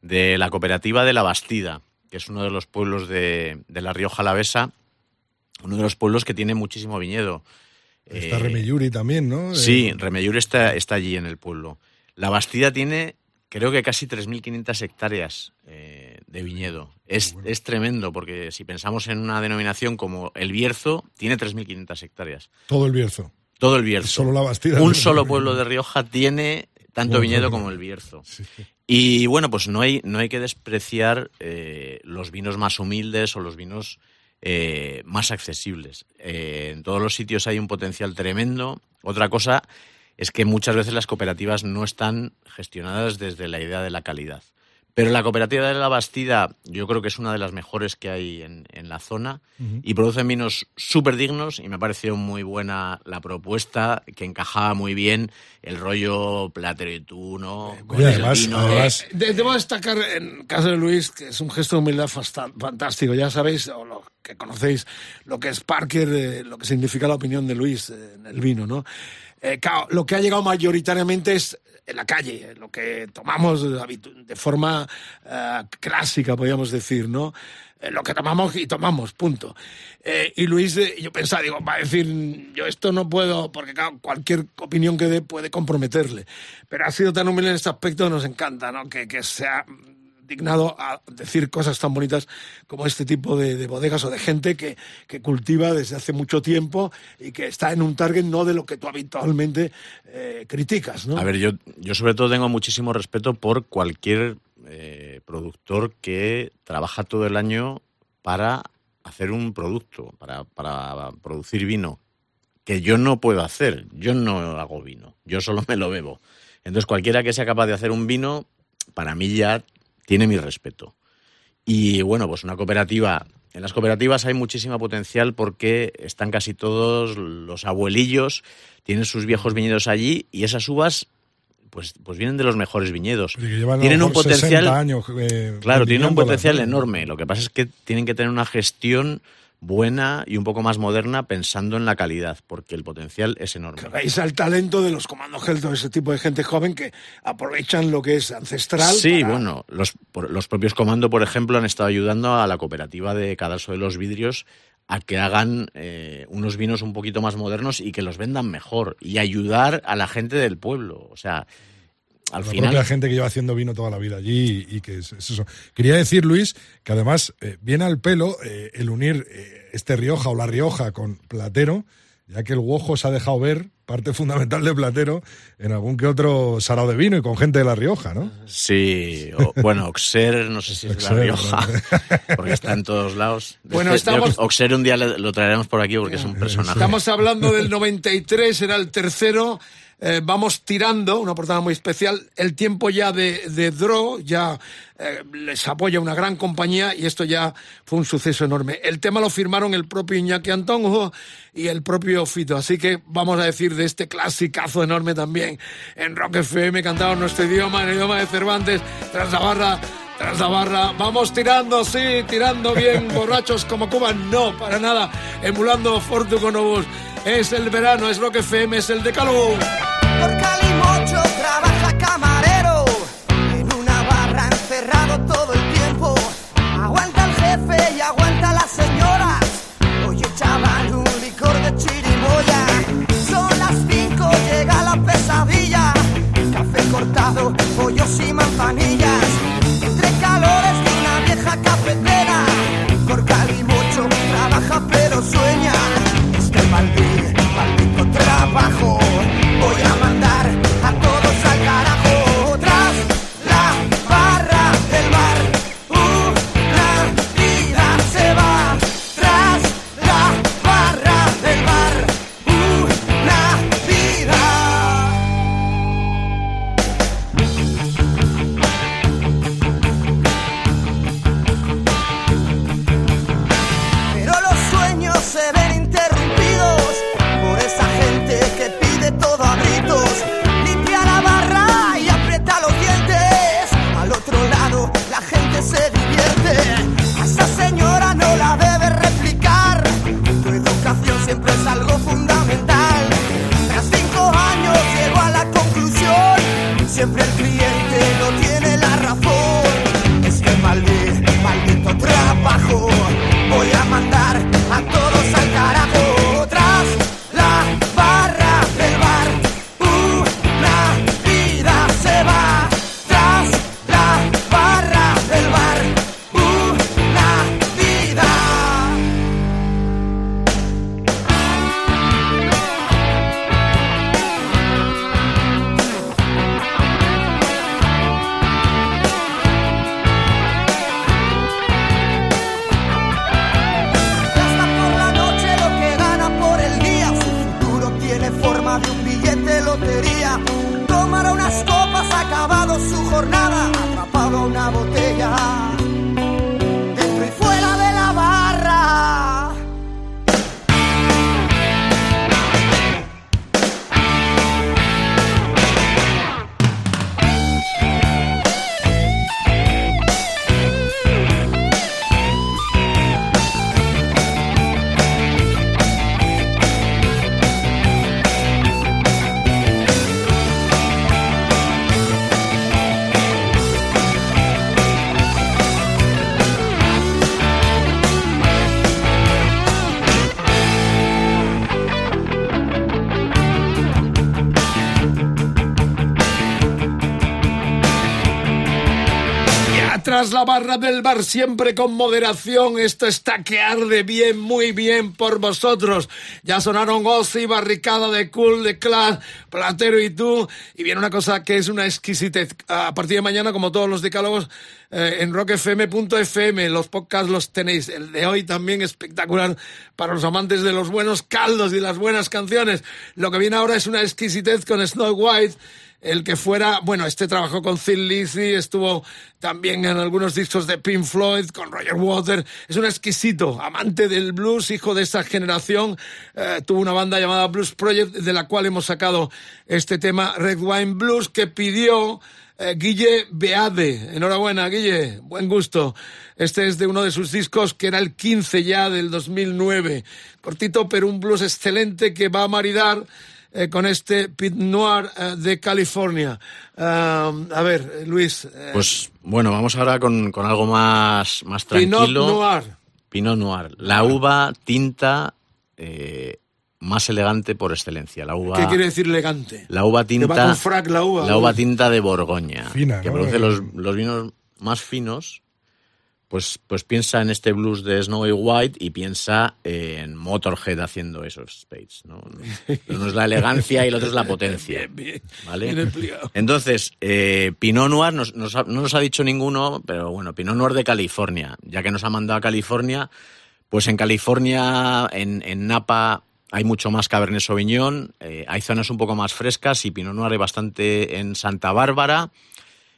de la cooperativa de La Bastida, que es uno de los pueblos de, de La Rioja Alavesa, uno de los pueblos que tiene muchísimo viñedo. Está Eh, Remelluri también, ¿no? Sí, Eh, Remellur está, está allí en el pueblo. La Bastida tiene, creo que casi 3.500 hectáreas eh, de viñedo. Es, es tremendo, porque si pensamos en una denominación como el Bierzo, tiene 3.500 hectáreas. todo el Bierzo. Todo el Bierzo. Solo la Bastida. Un solo pueblo de Rioja tiene tanto Bueno, viñedo como el Bierzo. Y bueno, pues no hay, no hay que despreciar eh, los vinos más humildes o los vinos eh, más accesibles. Eh, en todos los sitios hay un potencial tremendo. Otra cosa es que muchas veces las cooperativas no están gestionadas desde la idea de la calidad. Pero la cooperativa de la Bastida yo creo que es una de las mejores que hay en, en la zona y producen vinos súper dignos y me ha parecido muy buena la propuesta que encajaba muy bien el rollo platero y tú, ¿no? Con y el además- vino. además- De- Debo destacar en el caso de Luis que es un gesto de humildad fantástico. Ya sabéis, o lo que conocéis, lo que es Parker, eh, lo que significa la opinión de Luis eh, en el vino, ¿no? Eh, claro, lo que ha llegado mayoritariamente es en la calle, eh, lo que tomamos de, forma eh, clásica, podríamos decir, ¿no? Eh, lo que tomamos y tomamos, punto. Eh, y Luis, eh, yo pensaba, digo, va a decir, yo esto no puedo, porque claro, cualquier opinión que dé puede comprometerle. Pero ha sido tan humilde en este aspecto, nos encanta, ¿no? Que, que sea dignado a decir cosas tan bonitas como este tipo de, de bodegas o de gente que, cultiva desde hace mucho tiempo y que está en un target no de lo que tú habitualmente eh, criticas, ¿no? A ver, yo, sobre todo tengo muchísimo respeto por cualquier eh, productor que trabaja todo el año para hacer un producto, para producir vino, que yo no puedo hacer. Yo no hago vino, yo solo *laughs* me lo bebo. Entonces, cualquiera que sea capaz de hacer un vino, para mí ya tiene mi respeto. Y bueno, pues una cooperativa. En las cooperativas hay muchísimo potencial porque están casi todos los abuelillos, tienen sus viejos viñedos allí y esas uvas pues, pues vienen de los mejores viñedos. tienen un potencial. 60 años, eh, claro, tienen un potencial ¿no? enorme. Lo que pasa es que tienen que tener una gestión buena y un poco más moderna pensando en la calidad, porque el potencial es enorme. Veis al talento de los comandos Helton, ese tipo de gente joven que aprovechan lo que es ancestral. Sí, para- bueno, los, por- los propios Comando, por ejemplo, han estado ayudando a la cooperativa de Cadalso de los Vidrios a que hagan eh, unos vinos un poquito más modernos y que los vendan mejor y ayudar a la gente del pueblo. O sea, al la final... propia gente que lleva haciendo vino toda la vida allí y, y que es, es eso. Quería decir, Luis, que además eh, viene al pelo eh, el unir eh, este Rioja o la Rioja con Platero, ya que el Guojo se ha dejado ver parte fundamental de Platero en algún que otro sarao de vino y con gente de la Rioja, ¿no? Sí, o- *laughs* bueno, Oxer, no sé si es de La Rioja, ¿no? *laughs* porque está en todos lados. Bueno, Este- yo- estamos- Oxer un día lo traeremos por aquí porque es un personaje. Estamos *laughs* hablando del 93, era el tercero. Eh, vamos tirando, una portada muy especial. El tiempo ya de, de ya eh, les apoya una gran compañía y esto ya fue un suceso enorme. El tema lo firmaron el propio Iñaki Antonjo y el propio Fito. Así que vamos a decir de este clasicazo enorme también en Rock FM, cantado en nuestro idioma, en el idioma de Cervantes, tras la barra Tras la barra, vamos tirando, sí, tirando bien, *laughs* borrachos como Cuba, no, para nada, emulando Fortuconobus. Es el verano, es Rock FM, es el decálogo. Por Calimocho trabaja camarero en una barra encerrado todo el tiempo. Aguanta el jefe y aguanta las señoras. Oye chaval, un licor de chirimoya. Son las cinco, llega la pesadilla. Café cortado, pollos y manzanillas. Entre calores de una vieja cafetera. Por Calimocho trabaja pero sueña. Maldito Siempre el cliente no tiene la barra del bar siempre con moderación. Esto está que arde bien, muy bien por vosotros. Ya sonaron Ozzy, Barricada de Cool, de Clash, Platero y tú. Y viene una cosa que es una exquisitez. A partir de mañana, como todos los decálogos, eh, en rockfm.fm. Los podcasts los tenéis. El de hoy también espectacular para los amantes de los buenos caldos y las buenas canciones. Lo que viene ahora es una exquisitez con Snow White el que fuera, bueno, este trabajó con Thin Lizzy, estuvo también en algunos discos de Pink Floyd, con Roger Waters, es un exquisito, amante del blues, hijo de esa generación, eh, tuvo una banda llamada Blues Project, de la cual hemos sacado este tema Red Wine Blues, que pidió eh, Guille Beade. Enhorabuena, Guille, buen gusto. Este es de uno de sus discos que era el 15 ya del 2009. Cortito, pero un blues excelente que va a maridar eh, con este Pit Noir eh, de California. A ver, Luis. eh, Pues bueno, vamos ahora con, con algo más, más Pinot tranquilo. Noir. Pinot Noir. La uva tinta eh, más elegante por excelencia. La uva, ¿Qué quiere decir elegante? La uva Que va tinta. con frac la uva. La uva tinta de Borgoña. Fina, que ¿no? produce los, los vinos más finos. Pues, pues piensa en este blues de Snowy White y piensa en Motorhead haciendo esos spades. ¿no? Uno es la elegancia y el otro es la *laughs* potencia. Bien, bien. ¿vale? Entonces, eh, Pinot Noir nos- nos ha- no nos ha dicho ninguno, pero bueno, Pinot Noir de California. Ya que nos ha mandado a California, pues en California, en, en Napa, hay mucho más Cabernet Sauvignon, eh, hay zonas un poco más frescas y Pinot Noir hay bastante en Santa Bárbara.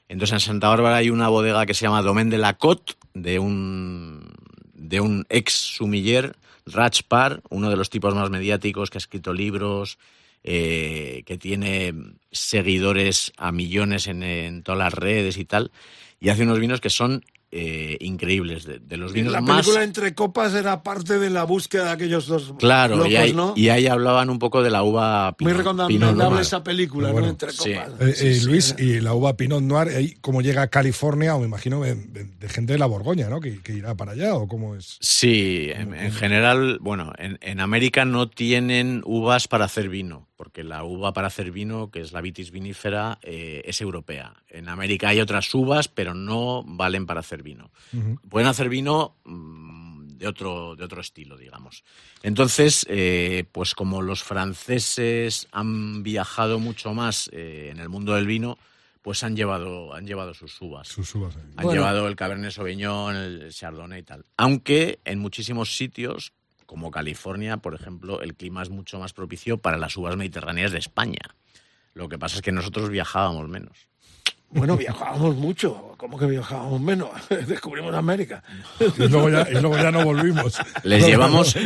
Entonces en Santa Bárbara hay una bodega que se llama Domaine de la Côte, de un, de un ex sumiller, Raj Par, uno de los tipos más mediáticos que ha escrito libros, eh, que tiene seguidores a millones en, en todas las redes y tal, y hace unos vinos que son eh, increíbles, de, de los vinos La más... película Entre Copas era parte de la búsqueda de aquellos dos Claro, locos, y, ahí, ¿no? y ahí hablaban un poco de la uva Muy Pinot- Pinot recomendable esa película, Bueno, ¿no? Entre sí. Copas. Eh, Sí, eh, sí. Luis, y la uva Pinot Noir, ahí como llega a California, o me imagino de, de- de gente de la Borgoña, ¿no? Que, que irá para allá, o cómo es. Sí, en, en general, bueno, en, en América no tienen uvas para hacer vino, porque la uva para hacer vino, que es la vitis vinífera, eh, es europea. En América hay otras uvas, pero no valen para hacer vino. Pueden hacer vino mm, de otro, de otro estilo, digamos. Entonces, eh, pues como los franceses han viajado mucho más eh, en el mundo del vino, pues han llevado, han llevado sus uvas. Sus uvas ahí. Han Bueno. llevado el Cabernet Sauvignon, el Chardonnay y tal. Aunque en muchísimos sitios, como California, por ejemplo, el clima es mucho más propicio para las uvas mediterráneas de España. Lo que pasa es que nosotros viajábamos menos. Bueno, *laughs* viajábamos mucho. ¿Cómo que viajábamos menos? *laughs* Descubrimos América. Y luego ya, y luego ya no volvimos. Les llevamos,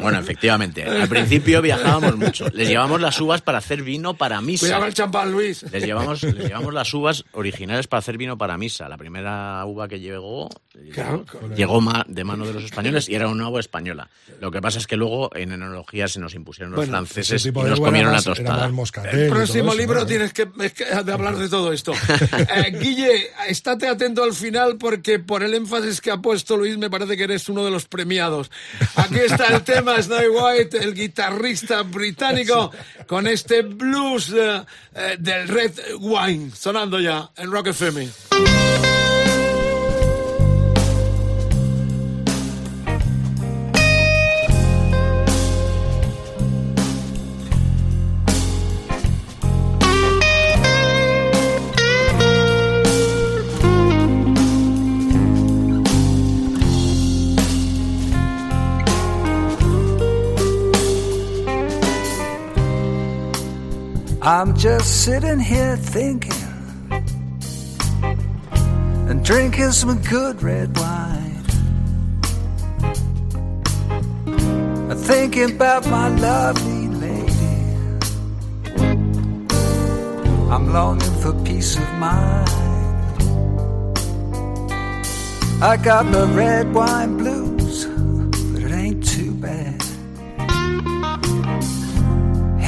bueno, efectivamente, al principio viajábamos mucho. Les llevamos las uvas para hacer vino para misa. Cuidado el champán, Luis. Les llevamos, les llevamos las uvas originales para hacer vino para misa. La primera uva que llegó Claro, claro. llegó ma- de mano de los españoles y era una uva española. Lo que pasa es que luego en enología se nos impusieron los Bueno, franceses Ese y nos comieron la más- tostada. El próximo eso, libro ¿no? tienes que, es que de hablar de todo esto. *laughs* Eh, Guille, estate atento al final porque por el énfasis que ha puesto Luis me parece que eres uno de los premiados. Aquí está el tema Snowy White, el guitarrista británico, con este blues eh, eh, del Red Wine, sonando ya en Rock FM. I'm just sitting here thinking and drinking some good red wine. I'm thinking about my lovely lady. I'm longing for peace of mind. I got the red wine blues,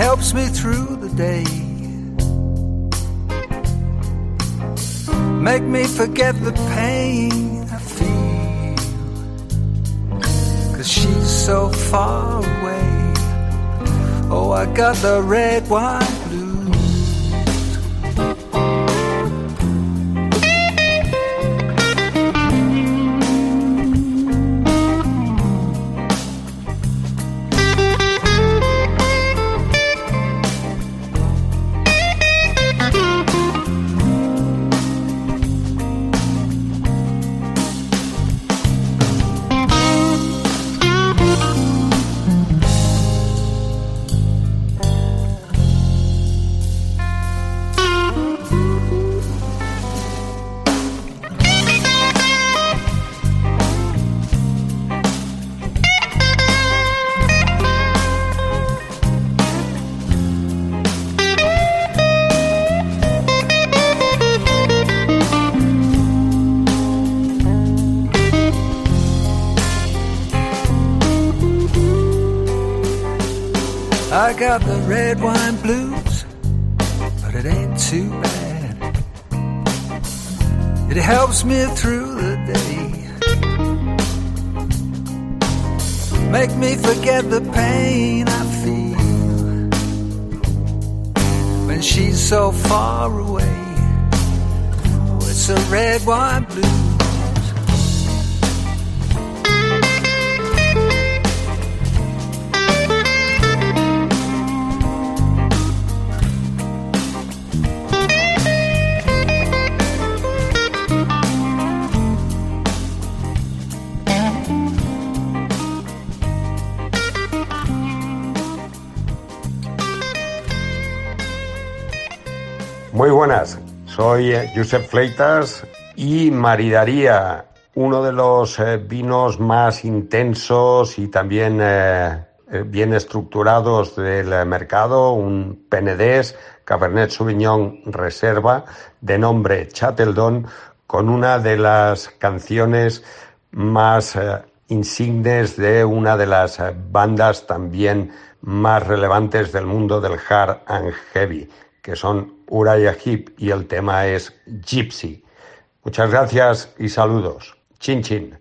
helps me through the day. Make me forget the pain I feel. Cause she's so far away. Oh, I got the red wine got the red wine blues, but it ain't too bad. It helps me through the day. Make me forget the pain I feel when she's so far away. Oh, it's a red wine soy Josep Fleitas y maridaría uno de los eh, vinos más intensos y también eh, eh, bien estructurados del mercado, un Penedès Cabernet Sauvignon Reserva de nombre Chatteldon, con una de las canciones más insignes de una de las bandas también más relevantes del mundo del hard and heavy, que son Uriah Heep y el tema es Gypsy. Muchas gracias y saludos. Chin chin.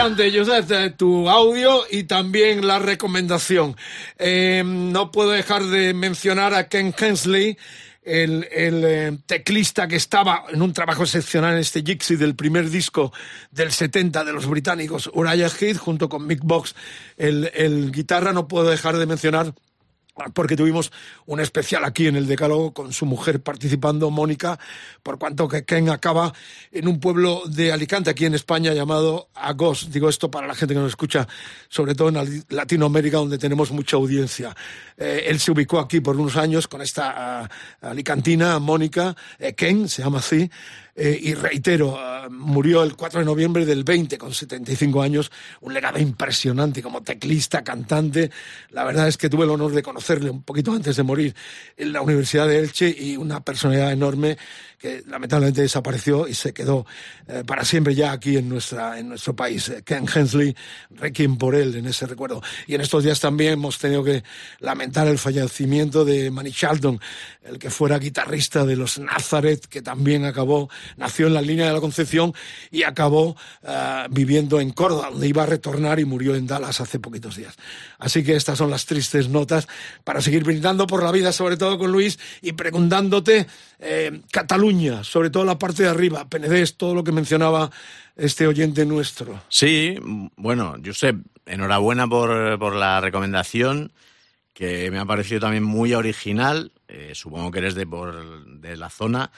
Brillante, Joseph, eh, tu audio y también la recomendación. Eh, no puedo dejar de mencionar a Ken Hensley, el, el, eh, teclista que estaba en un trabajo excepcional en este Gypsy del primer disco del 70 de los británicos Uriah Heep, junto con Mick Box, el, el guitarra. No puedo dejar de mencionar porque tuvimos un especial aquí en el Decálogo con su mujer participando, Mónica, por cuanto que Ken acaba en un pueblo de Alicante, aquí en España, llamado Agos. Digo esto para la gente que nos escucha, sobre todo en Latinoamérica, donde tenemos mucha audiencia. Eh, él se ubicó aquí por unos años con esta ah, alicantina, Mónica, eh, Ken, se llama así, eh, y reitero, ah, murió el 4 de noviembre del 20 con 75 años, un legado impresionante como teclista, cantante. La verdad es que tuve el honor de conocerle un poquito antes de morir en la Universidad de Elche y una personalidad enorme que lamentablemente desapareció y se quedó eh, para siempre ya aquí en, nuestra, en nuestro país. Eh, Ken Hensley, requiem por él en ese recuerdo. Y en estos días también hemos tenido que lamentar el fallecimiento de Manny Charlton, el que fuera guitarrista de los Nazareth, que también acabó, nació en la línea de la Concepción y acabó eh, viviendo en Córdoba, donde iba a retornar y murió en Dallas hace poquitos días. Así que estas son las tristes notas para seguir brindando por la vida, sobre todo con Luis, y preguntándote eh, Cataluña, sobre todo la parte de arriba, Penedés, todo lo que mencionaba este oyente nuestro. Sí, bueno, Josep, enhorabuena por, por la recomendación, que me ha parecido también muy original. eh, supongo que eres de, por, de la zona.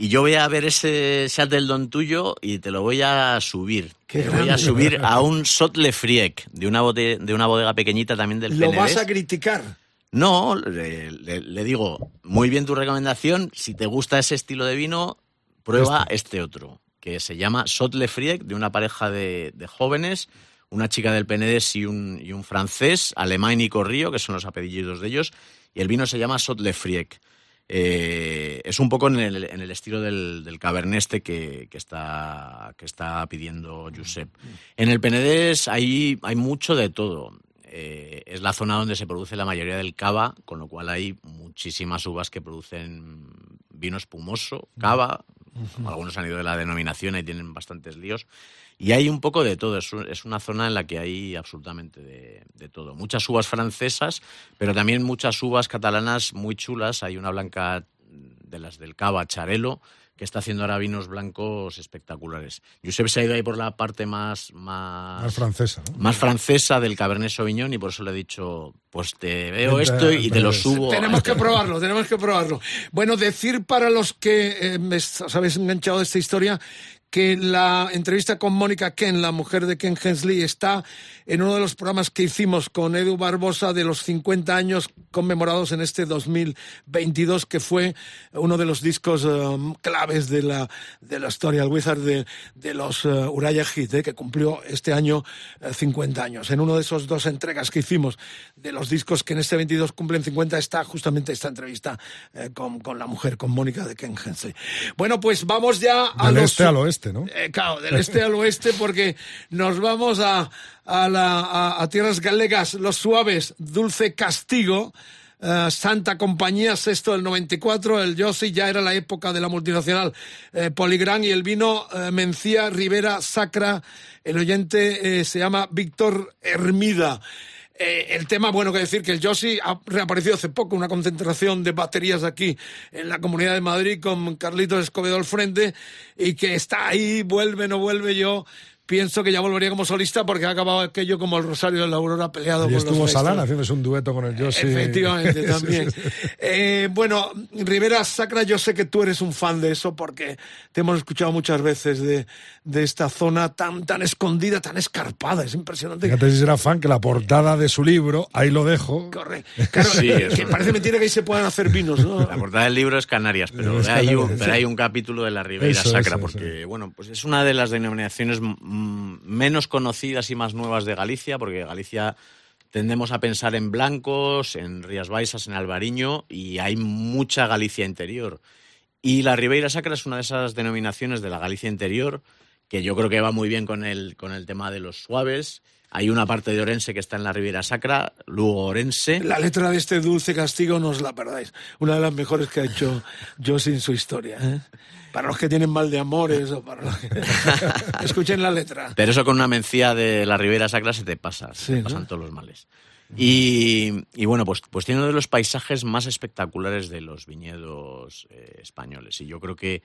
Y yo voy a ver ese Shackleton tuyo y te lo voy a subir. Qué te voy a subir a un Sotle Friek, de una, de una bodega pequeñita también del Lo vas a criticar. No, le, le- le digo, muy bien tu recomendación. Si te gusta ese estilo de vino, prueba este, otro, que se llama Sotle Friek, de una pareja de, de jóvenes, una chica del Penedès y un, y un francés, Alemán y Corrío, que son los apellidos de ellos, y el vino se llama Sotle Friek. Eh, es un poco en el, en el estilo del, del Cabernet este que, que está, que está pidiendo Josep. En el Penedès hay, hay mucho de todo. Eh, es la zona donde se produce la mayoría del cava, con lo cual hay muchísimas uvas que producen vino espumoso, cava. Algunos han ido de la denominación y tienen bastantes líos. Y hay un poco de todo. Es, un- es una zona en la que hay absolutamente de, de todo. Muchas uvas francesas, pero también muchas uvas catalanas muy chulas. Hay una blanca de las del cava, Charelo, que está haciendo ahora vinos blancos espectaculares. Josep se ha ido ahí por la parte más, más, Más francesa, ¿no? más francesa del Cabernet Sauvignon y por eso le he dicho, pues te veo esto y te lo subo. Tenemos que *laughs* probarlo, tenemos que probarlo. Bueno, decir para los que eh, me os habéis enganchado de esta historia que la entrevista con Mónica Ken, la mujer de Ken Hensley, está en uno de los programas que hicimos con Edu Barbosa de los 50 años conmemorados en este 2022, que fue uno de los discos eh, claves de la, de la historia, el Wizard de, de los eh, Uriah Heep, eh, que cumplió este año eh, 50 años. En uno de esos dos entregas que hicimos de los discos que en este 22 cumplen 50 está justamente esta entrevista eh, con, con la mujer, con Mónica de Ken Hensley. Bueno, pues vamos ya a Del los... este al oeste, ¿no? Eh, claro, del este al oeste, porque nos vamos a, a, tierras galegas, los suaves, Dulce Castigo, eh, Santa Compañía, sexto del 94, el Yossi ya era la época de la multinacional eh, Poligran y el vino eh, Mencía Rivera Sacra, el oyente eh, se llama Víctor Hermida. Eh, el tema, bueno, que decir que el ha reaparecido hace poco, una concentración de baterías aquí en la Comunidad de Madrid con Carlitos Escobedo al frente y que está ahí, vuelve, no vuelve yo. Pienso que ya volvería como solista porque ha acabado aquello como el Rosario de la Aurora peleado Y con estuvo los Salán haciéndose un dueto con el Yossi. Efectivamente, *laughs* Sí, también. sí, sí. Eh, bueno, Rivera Sacra, yo sé que tú eres un fan de eso porque te hemos escuchado muchas veces de, de esta zona tan, tan escondida, tan escarpada. Es impresionante. Fíjate si será fan que la portada de su libro, ahí lo dejo. Corre. Claro, Sí, que parece mentira que ahí se puedan hacer vinos, ¿no? La portada del libro es Canarias, pero, Es hay, Canarias, un, sí. pero hay un capítulo de la Ribeira Eso, Sacra, eso, porque bueno, pues es una de las denominaciones mm, menos conocidas y más nuevas de Galicia, porque Galicia tendemos a pensar en blancos, en Rías Baixas, en Albariño, y hay mucha Galicia interior. Y la Ribeira Sacra es una de esas denominaciones de la Galicia interior que yo creo que va muy bien con el, con el tema de los suaves. Hay una parte de Orense que está en la Ribeira Sacra, Lugo Orense. La letra de este Dulce Castigo no os la perdáis. Una de las mejores que ha hecho *laughs* Josie en su historia. ¿eh? Para los que tienen mal de amores o para los que... *laughs* Escuchen la letra. Pero eso con una mencía de la Ribera Sacra se te pasa, se Sí, te ¿no? pasan todos los males. Y, y bueno, pues, pues tiene uno de los paisajes más espectaculares de los viñedos eh, españoles. Y yo creo que,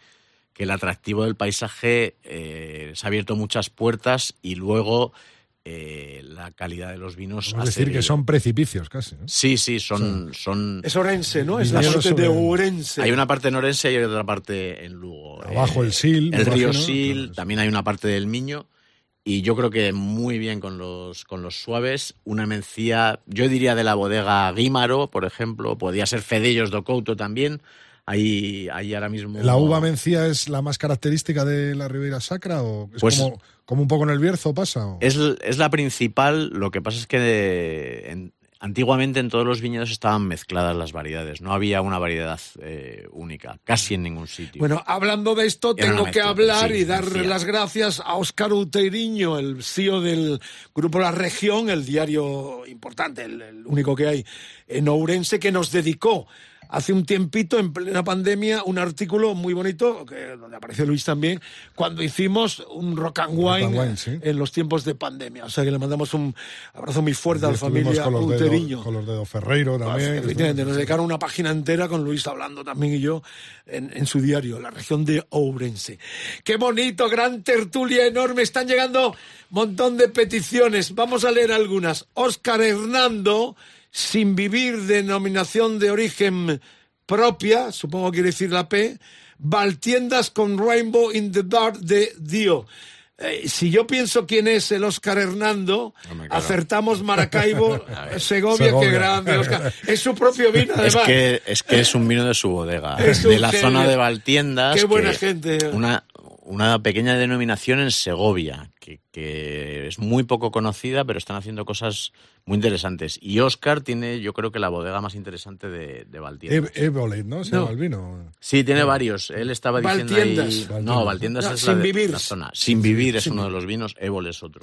que el atractivo del paisaje eh, se ha abierto muchas puertas y luego eh, la calidad de los vinos. Es decir, que son precipicios casi. ¿no? Sí, sí, son. son Es Orense, ¿no? Es la parte de Orense. hay una parte en Orense y hay otra parte en Lugo. Abajo el Sil, El río imagino. Sil, Claro, también hay una parte del Miño. Y yo creo que muy bien con los, con los suaves. Una mencía, yo diría de la bodega Guímaro, por ejemplo. Podría ser Fedellos do Couto también. Ahí, ahí ahora mismo. ¿La uva mencía es la más característica de la Ribeira Sacra o es Pues- como, como un poco en el Bierzo pasa? o? Es, es la principal. Lo que pasa es que de- en- antiguamente en todos los viñedos estaban mezcladas las variedades. No había una variedad eh, única, casi en ningún sitio. Bueno, hablando de esto, Era tengo que hablar sí, y dar las gracias a Óscar Uteiriño, el CEO del Grupo La Región, el diario importante, el, el único que hay en Ourense, que nos dedicó hace un tiempito, en plena pandemia, un artículo muy bonito, que, donde apareció Luis también, cuando hicimos un rock and wine, Rock and wine, sí. en los tiempos de pandemia. O sea que le mandamos un abrazo muy fuerte a la familia con los dedos- Uteriño. con los dedos Ferreiro también. Efectivamente, nos dedicaron una página entera con Luis hablando también y yo en, en su diario, la región de Ourense. Qué bonito, gran tertulia enorme. Están llegando montón de peticiones. Vamos a leer algunas. Óscar Hernando, sin vivir denominación de origen propia, supongo que quiere decir la P, Valtiendas con Rainbow in the Dark de Dio. Eh, si yo pienso quién es el Oscar Hernando, acertamos Maracaibo, *laughs* Segovia, Segovia. qué grande, Oscar. Es su propio vino, Es además. que, es que es un vino de su bodega, *laughs* Es de la genio. zona de Valtiendas. Qué buena que- gente. Una, una pequeña denominación en Segovia, que, que es muy poco conocida, pero están haciendo cosas muy interesantes. Y Oscar tiene, yo creo que la bodega más interesante de, de Valtiendas. E- Evolet, ¿no? Se No. el vino. Sí, tiene varios. Él estaba diciendo Valtiendas. ahí... Valtiendas. No, Valtiendas No, es sin la, de- vivir. la zona. Sin vivir es uno de los vinos, Évole es otro.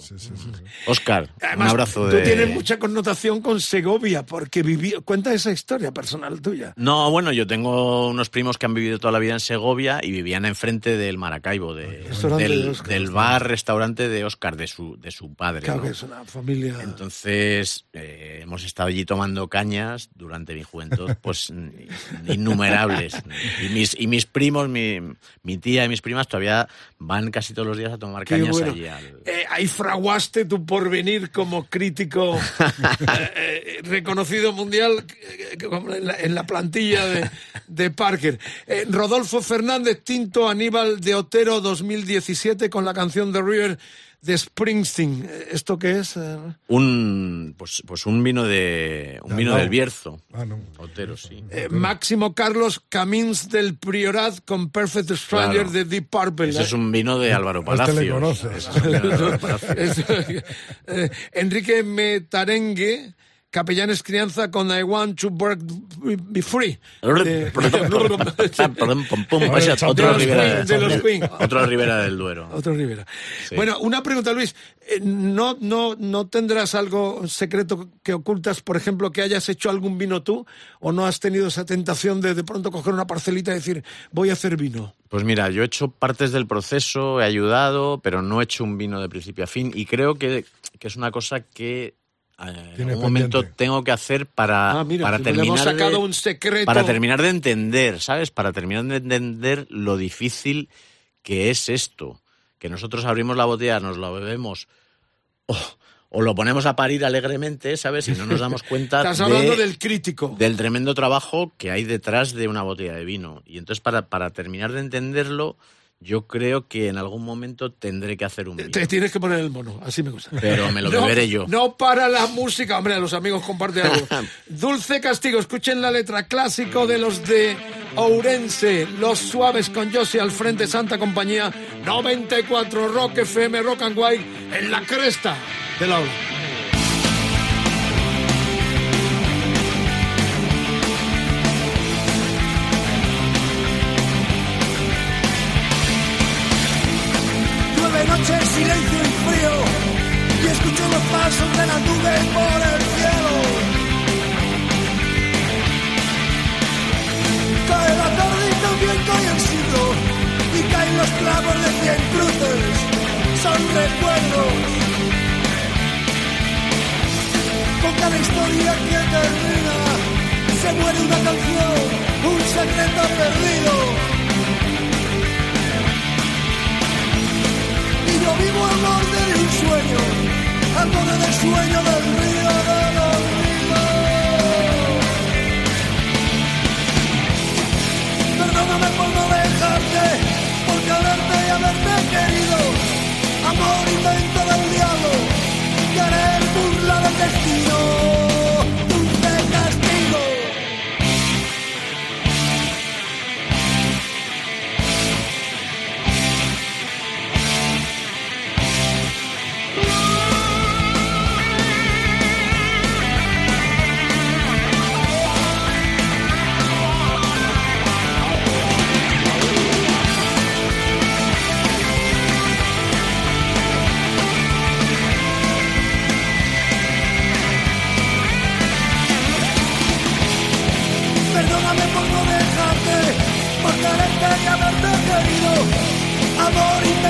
Oscar, un Además, abrazo tú de... tienes mucha connotación con Segovia, porque viví... Cuenta esa historia personal tuya. No, bueno, yo tengo unos primos que han vivido toda la vida en Segovia y vivían enfrente del Maracaibo, de- Restaurante de del, Óscar. del bar, restaurante de Oscar, de su, de su padre. Claro ¿no? que es una familia... Entonces, eh, hemos estado allí tomando cañas durante mi juventud, pues *laughs* innumerables. Y mis, y mis primos, mi, mi tía y mis primas todavía van casi todos los días a tomar Qué cañas bueno. allí. al- Eh, ahí fraguaste tu porvenir como crítico *laughs* eh, reconocido mundial en, la, en la plantilla de, de Parker. Rodolfo Fernández Tinto Aníbal de Otero 2017 con la canción The River de Springsteen. Eh, ¿Esto qué es? Eh, Un, pues, pues un vino de un vino no. del Bierzo. Ah, no. Otero, sí. eh, Máximo Carlos Camins del Priorat con Perfect Stranger Claro. de Deep Purple. Ese es un vino de Álvaro A este le Palacios. conoces. Ese es un vino de Álvaro *laughs* Palacios. Eso, eh, Enrique Metarengue, Capellanes Crianza con I Want to Work Be Free. De- otro Queen. otro Ribera del Duero. Otro Rivera. Sí. Bueno, una pregunta, Luis. Eh, ¿No, no, ¿No tendrás algo secreto que ocultas, por ejemplo, que hayas hecho algún vino tú? ¿O no has tenido esa tentación de de pronto coger una parcelita y decir, voy a hacer vino? Pues mira, yo he hecho partes del proceso, he ayudado, pero no he hecho un vino de principio a fin y creo que, que es una cosa que en Tiene algún momento tengo que hacer para, Ah, mira, para terminar sacado de, un secreto. para terminar de entender, ¿sabes? Para terminar de entender lo difícil que es esto, que nosotros abrimos la botella, nos la bebemos o, o lo ponemos a parir alegremente, ¿sabes? Y no nos damos cuenta *laughs* Estás de- hablando del crítico. del tremendo trabajo que hay detrás de una botella de vino. Y entonces, para, para terminar de entenderlo, yo creo que en algún momento tendré que hacer un vino. Te tienes que poner el mono, así me gusta. Pero me lo No, beberé yo. No para la música, hombre, los amigos comparten algo. *laughs* Dulce Castigo, escuchen la letra clásico de los de Ourense, Los Suaves con Josie al frente, Santa Compañía, 94 Rock FM, Rock and White, en la cresta de la ola. De las nubes por el cielo. Cae la tarde y también cae el siglo. Y caen los clavos de cien cruces. Son recuerdos. Con cada historia que termina, se muere una canción, un secreto perdido. Y yo vivo al borde de un sueño, al borde del sueño del río del olvido. Perdóname por no dejarte, por quererte y haberte querido. Amor invento del diablo, querer Amor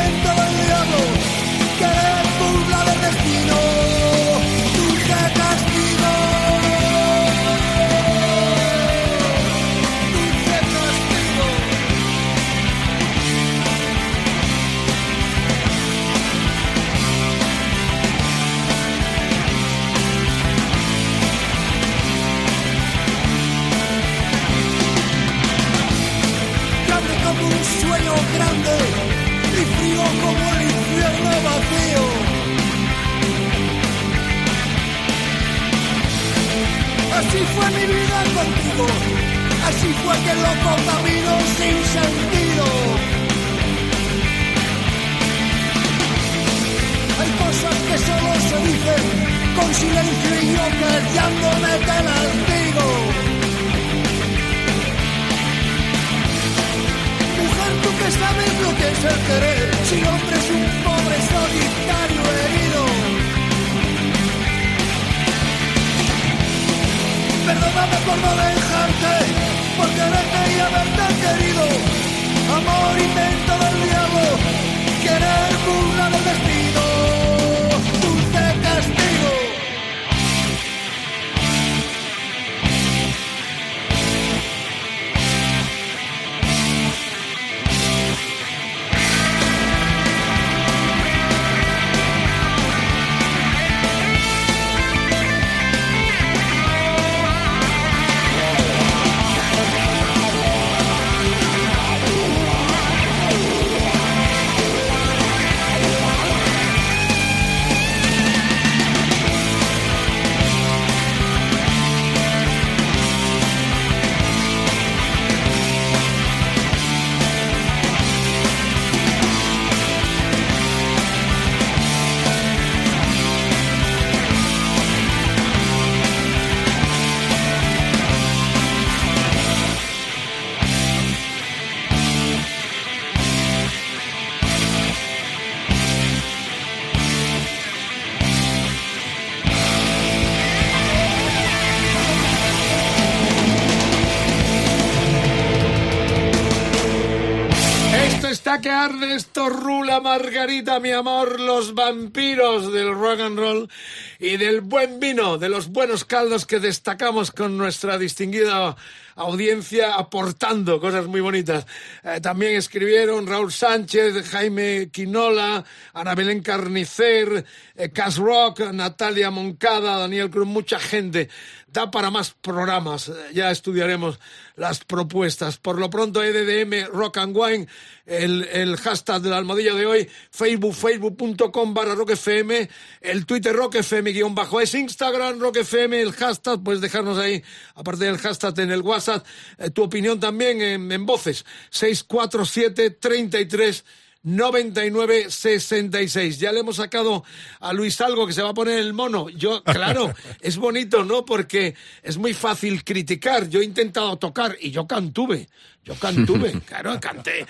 Que arde, esto rula Margarita, mi amor, los vampiros del rock and roll y del buen vino, de los buenos caldos que destacamos con nuestra distinguida audiencia aportando cosas muy bonitas. Eh, también escribieron Raúl Sánchez, Jaime Quinola, Ana Belén Carnicer, eh, Cas Rock, Natalia Moncada, Daniel Cruz, mucha gente. Da para más programas, eh, ya estudiaremos las propuestas. Por lo pronto, EDDM Rock and Wine, el, el hashtag del almohadillo de hoy, Facebook, facebook.com barra Rock FM, el Twitter Rock FM guion bajo es Instagram Rock FM, el hashtag, puedes dejarnos ahí, aparte del hashtag en el WhatsApp, eh, tu opinión también en, en voces, 647 33 9966. Ya le hemos sacado a Luis algo que se va a poner el mono. Yo, claro, *laughs* es bonito, ¿no? Porque es muy fácil criticar. Yo he intentado tocar y yo cantuve. Yo cantuve, *laughs* claro, canté. eh,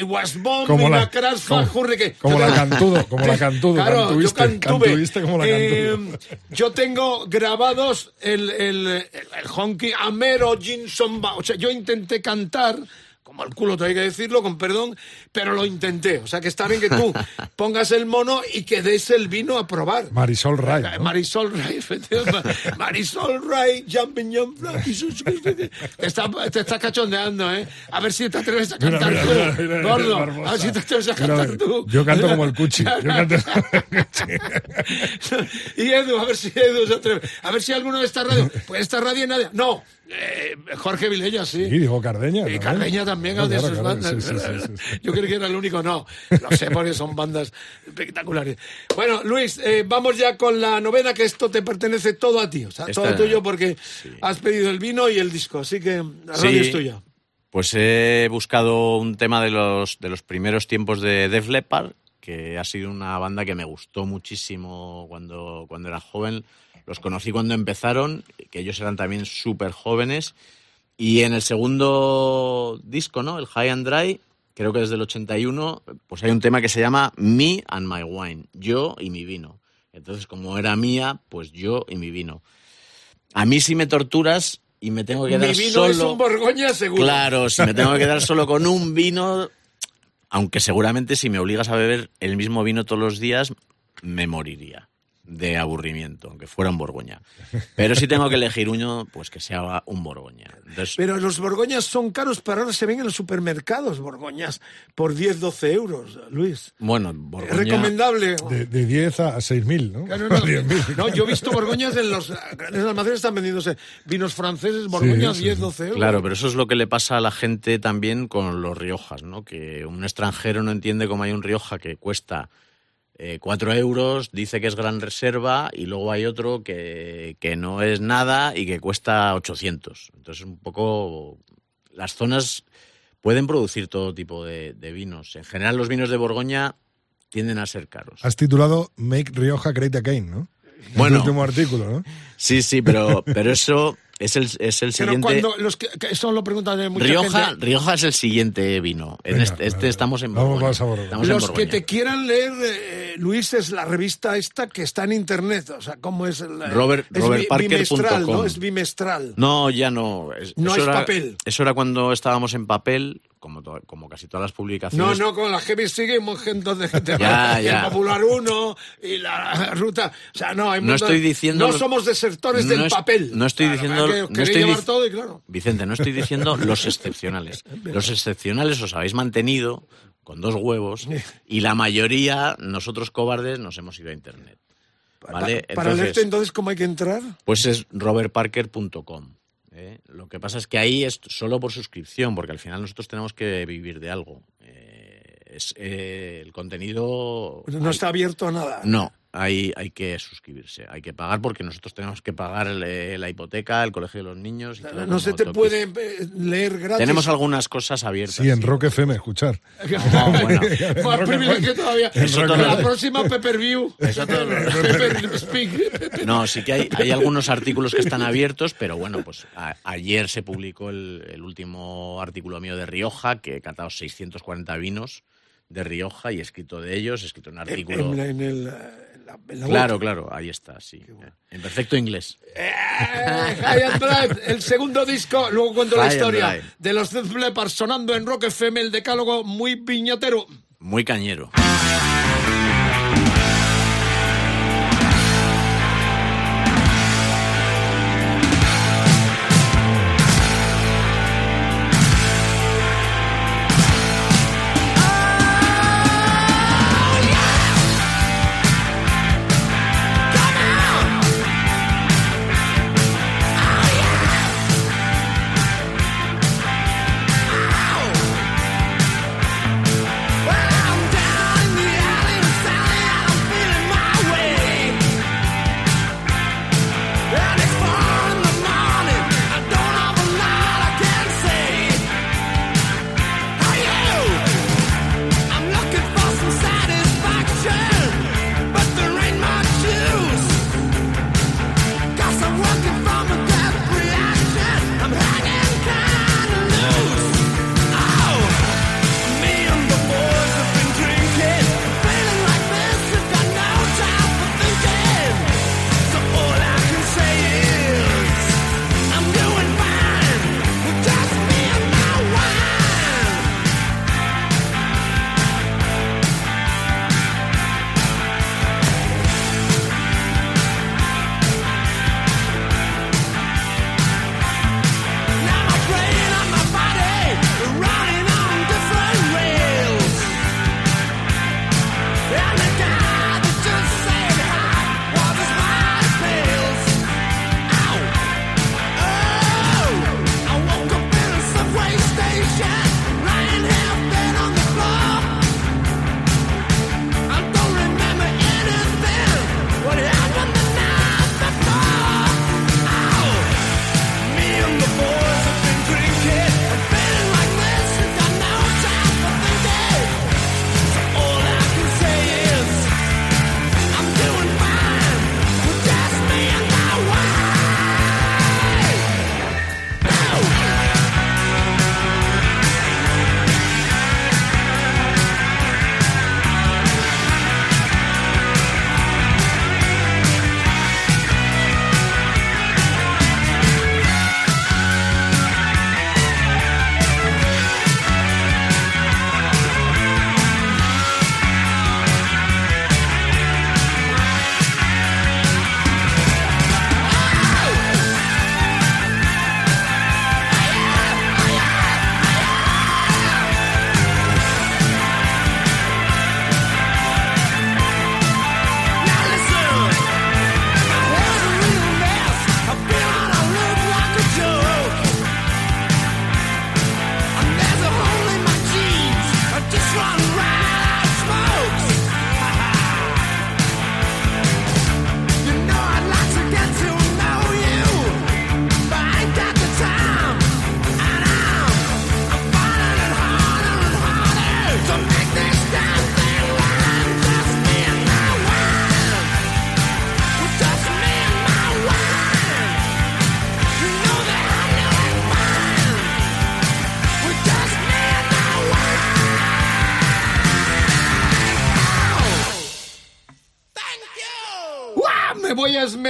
I was born Como in la- a crash como- como la can- cantudo, como la *laughs* cantudo, Claro, cantuviste, yo cantuve. cantuviste como la Eh, yo tengo grabados el, el, el, el honky Amero Jinson O sea, yo intenté cantar, como el culo te hay que decirlo, con perdón, pero lo intenté. O sea, que está bien que tú *laughs* pongas el mono y que des el vino a probar. Marisol Ray. ¿no? Marisol Ray. *laughs* Marisol Ray, jumping, jump. Te está, te estás cachondeando, ¿eh? A ver si te atreves a cantar mira, tú, mira, gordo. A ver si te atreves a cantar tú. yo canto como el Cuchi. Yo canto *laughs* y Edu, a ver si Edu se atreve. A ver si alguno de esta radio. Pues esta radio nadie. No, eh, Jorge Vilella, sí. Sí, dijo Cardeña. Y ¿no? Cardeña también, Claro, de sus claro, bandas. sí, sí, sí, sí. Yo creí que era el único, no. Lo sé, porque son bandas espectaculares. Bueno, Luis, eh, vamos ya con la novena, que esto te pertenece todo a ti. O sea, Esta- todo tuyo porque has pedido el vino y el disco. Así que la radio Sí. es tuya. Pues he buscado un tema de los, de los primeros tiempos de Def Leppard, que ha sido una banda que me gustó muchísimo cuando, cuando era joven. Los conocí cuando empezaron, que ellos eran también súper jóvenes. Y en el segundo disco, ¿no? El High and Dry, creo que desde el 81, pues hay un tema que se llama Me and My Wine, yo y mi vino. Entonces, como era mía, pues yo y mi vino. A mí si me torturas y me tengo que Mi quedar vino solo... es un Borgoña seguro. Claro, si me tengo que quedar *laughs* solo con un vino, aunque seguramente si me obligas a beber el mismo vino todos los días, me moriría. De aburrimiento, aunque fuera un Borgoña. Pero si tengo que elegir uno, pues que sea un Borgoña. Entonces, Pero los borgoñas son caros, pero ahora se ven en los supermercados borgoñas por 10, 12 euros, Luis. bueno, Es Borgoña... recomendable. De, de 10 a 6.000, ¿no? Claro, no, *laughs* A 10.000. no, yo he visto borgoñas en los grandes almacenes, están vendiéndose vinos franceses, borgoñas, sí, 10, sí. 12 euros. Claro, pero eso es lo que le pasa a la gente también con los Riojas, ¿no? Que un extranjero no entiende cómo hay un Rioja que cuesta eh, 4 euros, dice que es gran reserva y luego hay otro que, que no es nada y que cuesta 800. Entonces, un poco las zonas pueden producir todo tipo de, de vinos. En general, los vinos de Borgoña tienden a ser caros. Has titulado Make Rioja Great Again, ¿no? En Bueno. tu último artículo, ¿no? Sí, sí, pero, pero eso es el, es el Pero siguiente... cuando los que, que eso lo preguntan de mucha Rioja, gente. Rioja es el siguiente vino. En Venga, este, este vale. estamos en Vamos, Borgoña. vamos a Borgoña. Estamos en Los que Borgoña. te quieran leer, eh, Luis, es la revista esta que está en internet. O sea, ¿cómo es? El, Robert- es robertparker.com. bimestral, ¿no? Es bimestral. No, ya no. Es- No eso es era- papel. Eso era cuando estábamos en papel, como, to- como casi todas las No, publicaciones. no, con la Heavy sigue un montón de gente. Ya, Y ya. El Popular 1 y la ruta. O sea, no, hay No montón- estoy diciendo No los- somos desertores no del es- papel. no estoy Claro, diciendo- que no estoy llevar dic- todo y claro. Vicente, no estoy diciendo *laughs* los excepcionales. Los excepcionales os habéis mantenido con dos huevos y la mayoría, nosotros cobardes, nos hemos ido a internet. Para Entonces- leerte entonces, ¿cómo hay que entrar? Pues es robertparker.com. ¿eh? Lo que pasa es que ahí es solo por suscripción, porque al final nosotros tenemos que vivir de algo. Eh, es, eh, el contenido... No está abierto a nada. No, hay, hay que suscribirse, hay que pagar porque nosotros tenemos que pagar eh, la hipoteca, el colegio de los niños. Y todo No se te toques. puede eh, leer gratis. Tenemos algunas cosas abiertas. Sí, en Rock FM, escuchar. *laughs* No, bueno. *laughs* Más privilegio todavía. Eso la todo- próxima Pepper View. Eso todo-. No, sí que hay, hay algunos artículos que están abiertos, pero bueno, pues a- ayer se publicó el, el último artículo mío de Rioja, que he catado 640 vinos de Rioja y he escrito de ellos, he escrito un artículo... En, en el, la, en la Claro, web. claro, ahí está, sí. En perfecto inglés. Eh, High and Drive, el segundo disco. Luego cuento la High historia de los Death Leppard sonando en Rock FM, el decálogo muy viñatero. Muy cañero.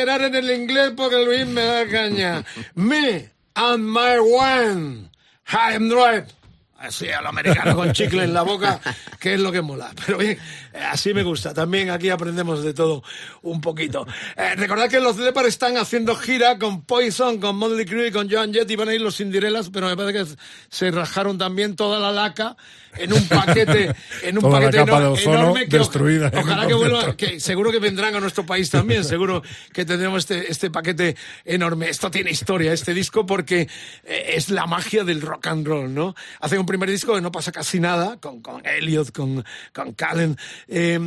A esmerar en el inglés porque Luis me da caña. Me and my one. I'm right. Así, a lo americano con chicle en la boca, que es lo que mola. Pero bien, así me gusta. También aquí aprendemos de todo un poquito. Eh, recordad que los Leopard están haciendo gira con Poison, con Motley Crue y con Joan Jett. Iban a ir los Cinderelas, pero me parece que se rajaron también toda la laca en un paquete, en un Toda paquete capa de eno- ozono enorme. que destruida ojalá que vuelva, concierto. que seguro que vendrán a nuestro país también. Seguro que tendremos este, este paquete enorme. Esto tiene historia, este disco, porque eh, es la magia del rock and roll, ¿no? Hacen un primer disco que no pasa casi nada, con, con Elliot, con, con Callen, eh,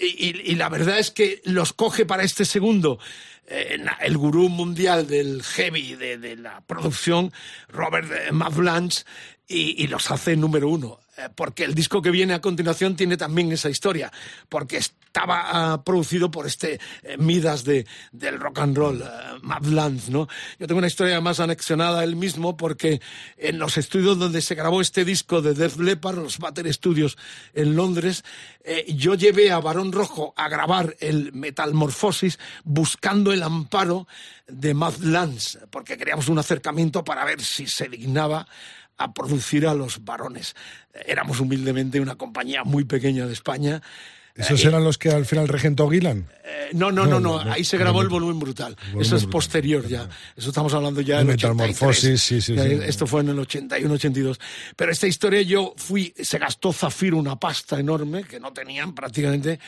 y, la verdad es que los coge para este segundo. el gurú mundial del heavy, de, de la producción, Robert Mavlanche, y, y los hace número uno. Eh, Porque el disco que viene a continuación tiene también esa historia, porque estaba ah, producido por este eh, Midas de, del rock and roll, Mavlanche, ¿no? Yo tengo una historia más anexionada a él mismo, porque en los estudios donde se grabó este disco de Def Leppard, los Battery Studios en Londres, eh, yo llevé a Barón Rojo a grabar el Metamorfosis buscando el amparo de Matt Lance, porque queríamos un acercamiento para ver si se dignaba a producir a los varones. Éramos humildemente una compañía muy pequeña de España. ¿Esos Eh, eran los que al final regentó Gilan? eh, no, no, no, no, No, ahí se grabó el volumen brutal. volumen Eso es brutal, posterior ya. Eso estamos hablando ya 83. Metamorfosis, sí, sí, sí. Esto fue en el 81, 82. Pero esta historia yo fui, se gastó Zafiro una pasta enorme que no tenían prácticamente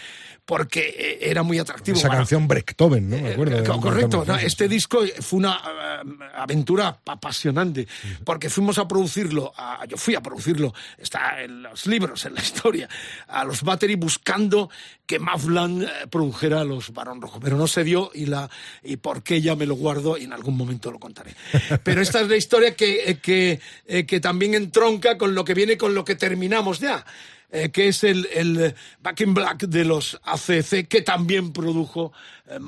porque eh, era muy atractivo. Esa canción Breaktoven, ¿no? Me acuerdo. eh, Correcto, no, este disco fue una eh, aventura apasionante porque fuimos a producirlo, a- yo fui a producirlo, está en los libros, en la historia, a los Battery buscando que Mavlan eh, produjera los Barón Rojo, pero no se dio y la y por qué ya me lo guardo y en algún momento lo contaré. *laughs* Pero esta es la historia que, eh, que, eh, que también entronca con lo que viene con lo que terminamos ya. eh, que es el, el Back in Black de los ACC, que también produjo eh,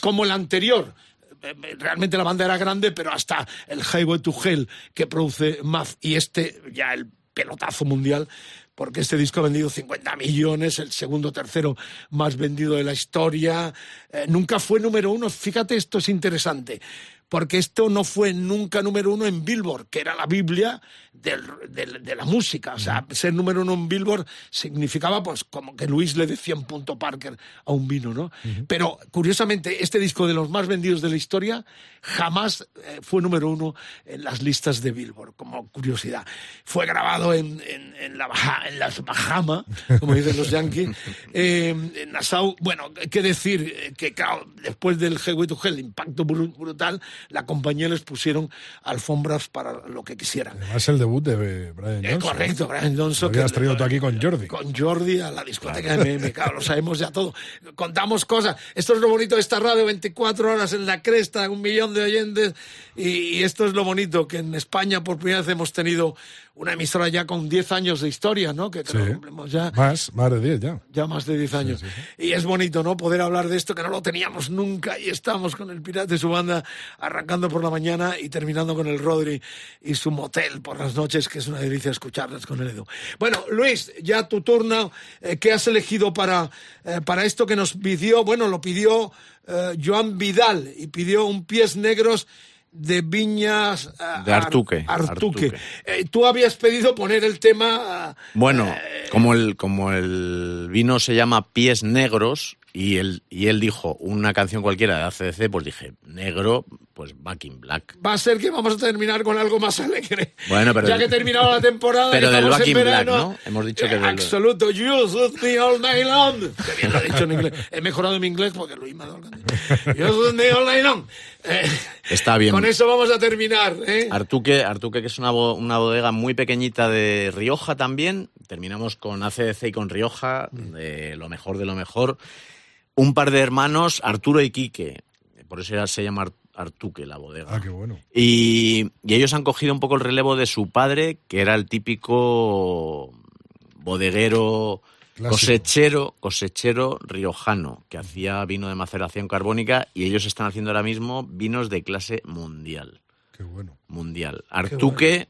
como el anterior. Eh, Realmente la banda era grande, pero hasta el Highway to Hell que produce Mav y este ya el pelotazo mundial, porque este disco ha vendido 50 millones, el segundo tercero más vendido de la historia. Eh, nunca fue número uno. Fíjate, esto es interesante porque esto no fue nunca número uno en Billboard, que era la Biblia del- del- de la música. O sea, ser número uno en Billboard significaba, pues, como que Luis le decía un punto Parker a un vino, ¿no? Pero, curiosamente, este disco de los más vendidos de la historia jamás eh, fue número uno en las listas de Billboard, como curiosidad. Fue grabado en, en- en la Baja- en las Bahamas, como dicen los yankees, *laughs* eh, en Nassau. Bueno, qué decir, eh, que claro, después del Highway to Hell, impacto bru- brutal, la compañía les pusieron alfombras para lo que quisieran. Además el debut de Brian Eh, Johnson. correcto, Brian Johnson. Lo habías que- traído tú aquí con Jordi. Con Jordi a la discoteca de MM, claro, lo sabemos ya todo. Contamos cosas. Esto es lo bonito de esta radio, 24 horas en la cresta, un millón de oyentes. Y, y esto es lo bonito, que en España por primera vez hemos tenido una emisora ya con 10 años de historia, ¿no? Que creo Sí. cumplimos ya Más, más de 10 ya. ya más de 10 años. Y es bonito, ¿no? Poder hablar de esto que no lo teníamos nunca y estamos con el Pirata y su banda arrancando por la mañana y terminando con el Rodri y su motel por las noches, que es una delicia escucharlas con el Edu. Bueno, Luis, ya tu turno. Eh, ¿Qué has elegido para, eh, para esto que nos pidió? Bueno, lo pidió eh, Joan Vidal y pidió un pies negros de Viñas eh, De Artuque, Ar- Artuque. Artuque. Eh, tú habías pedido poner el tema ah, Bueno, como el, como el vino se llama Pies Negros y él, y él dijo una canción cualquiera de ACDC, pues dije, negro, pues Back in Black. va a ser que vamos a terminar con algo más alegre. Bueno, pero ya que he terminado la temporada. Pero del Back en in Black, verano, ¿no? Hemos dicho que eh, del- Absoluto. You shoot me all night long. Qué bien lo he dicho en inglés. He mejorado mi inglés porque Luis me ha dado shoot me all night long. Eh, Está bien. con eso vamos a terminar. ¿eh? Artuque, Artuque, que es una, bo- una bodega muy pequeñita de Rioja también. Terminamos con ACDC y con Rioja, de lo mejor de lo mejor. Un par de hermanos, Arturo y Quique. Por eso ya se llama Ar- Artuque la bodega. Ah, qué bueno. Y, y ellos han cogido un poco el relevo de su padre, que era el típico bodeguero Clásico. cosechero, cosechero riojano, que hacía vino de maceración carbónica y ellos están haciendo ahora mismo vinos de clase mundial. Qué bueno. Mundial. Artuque,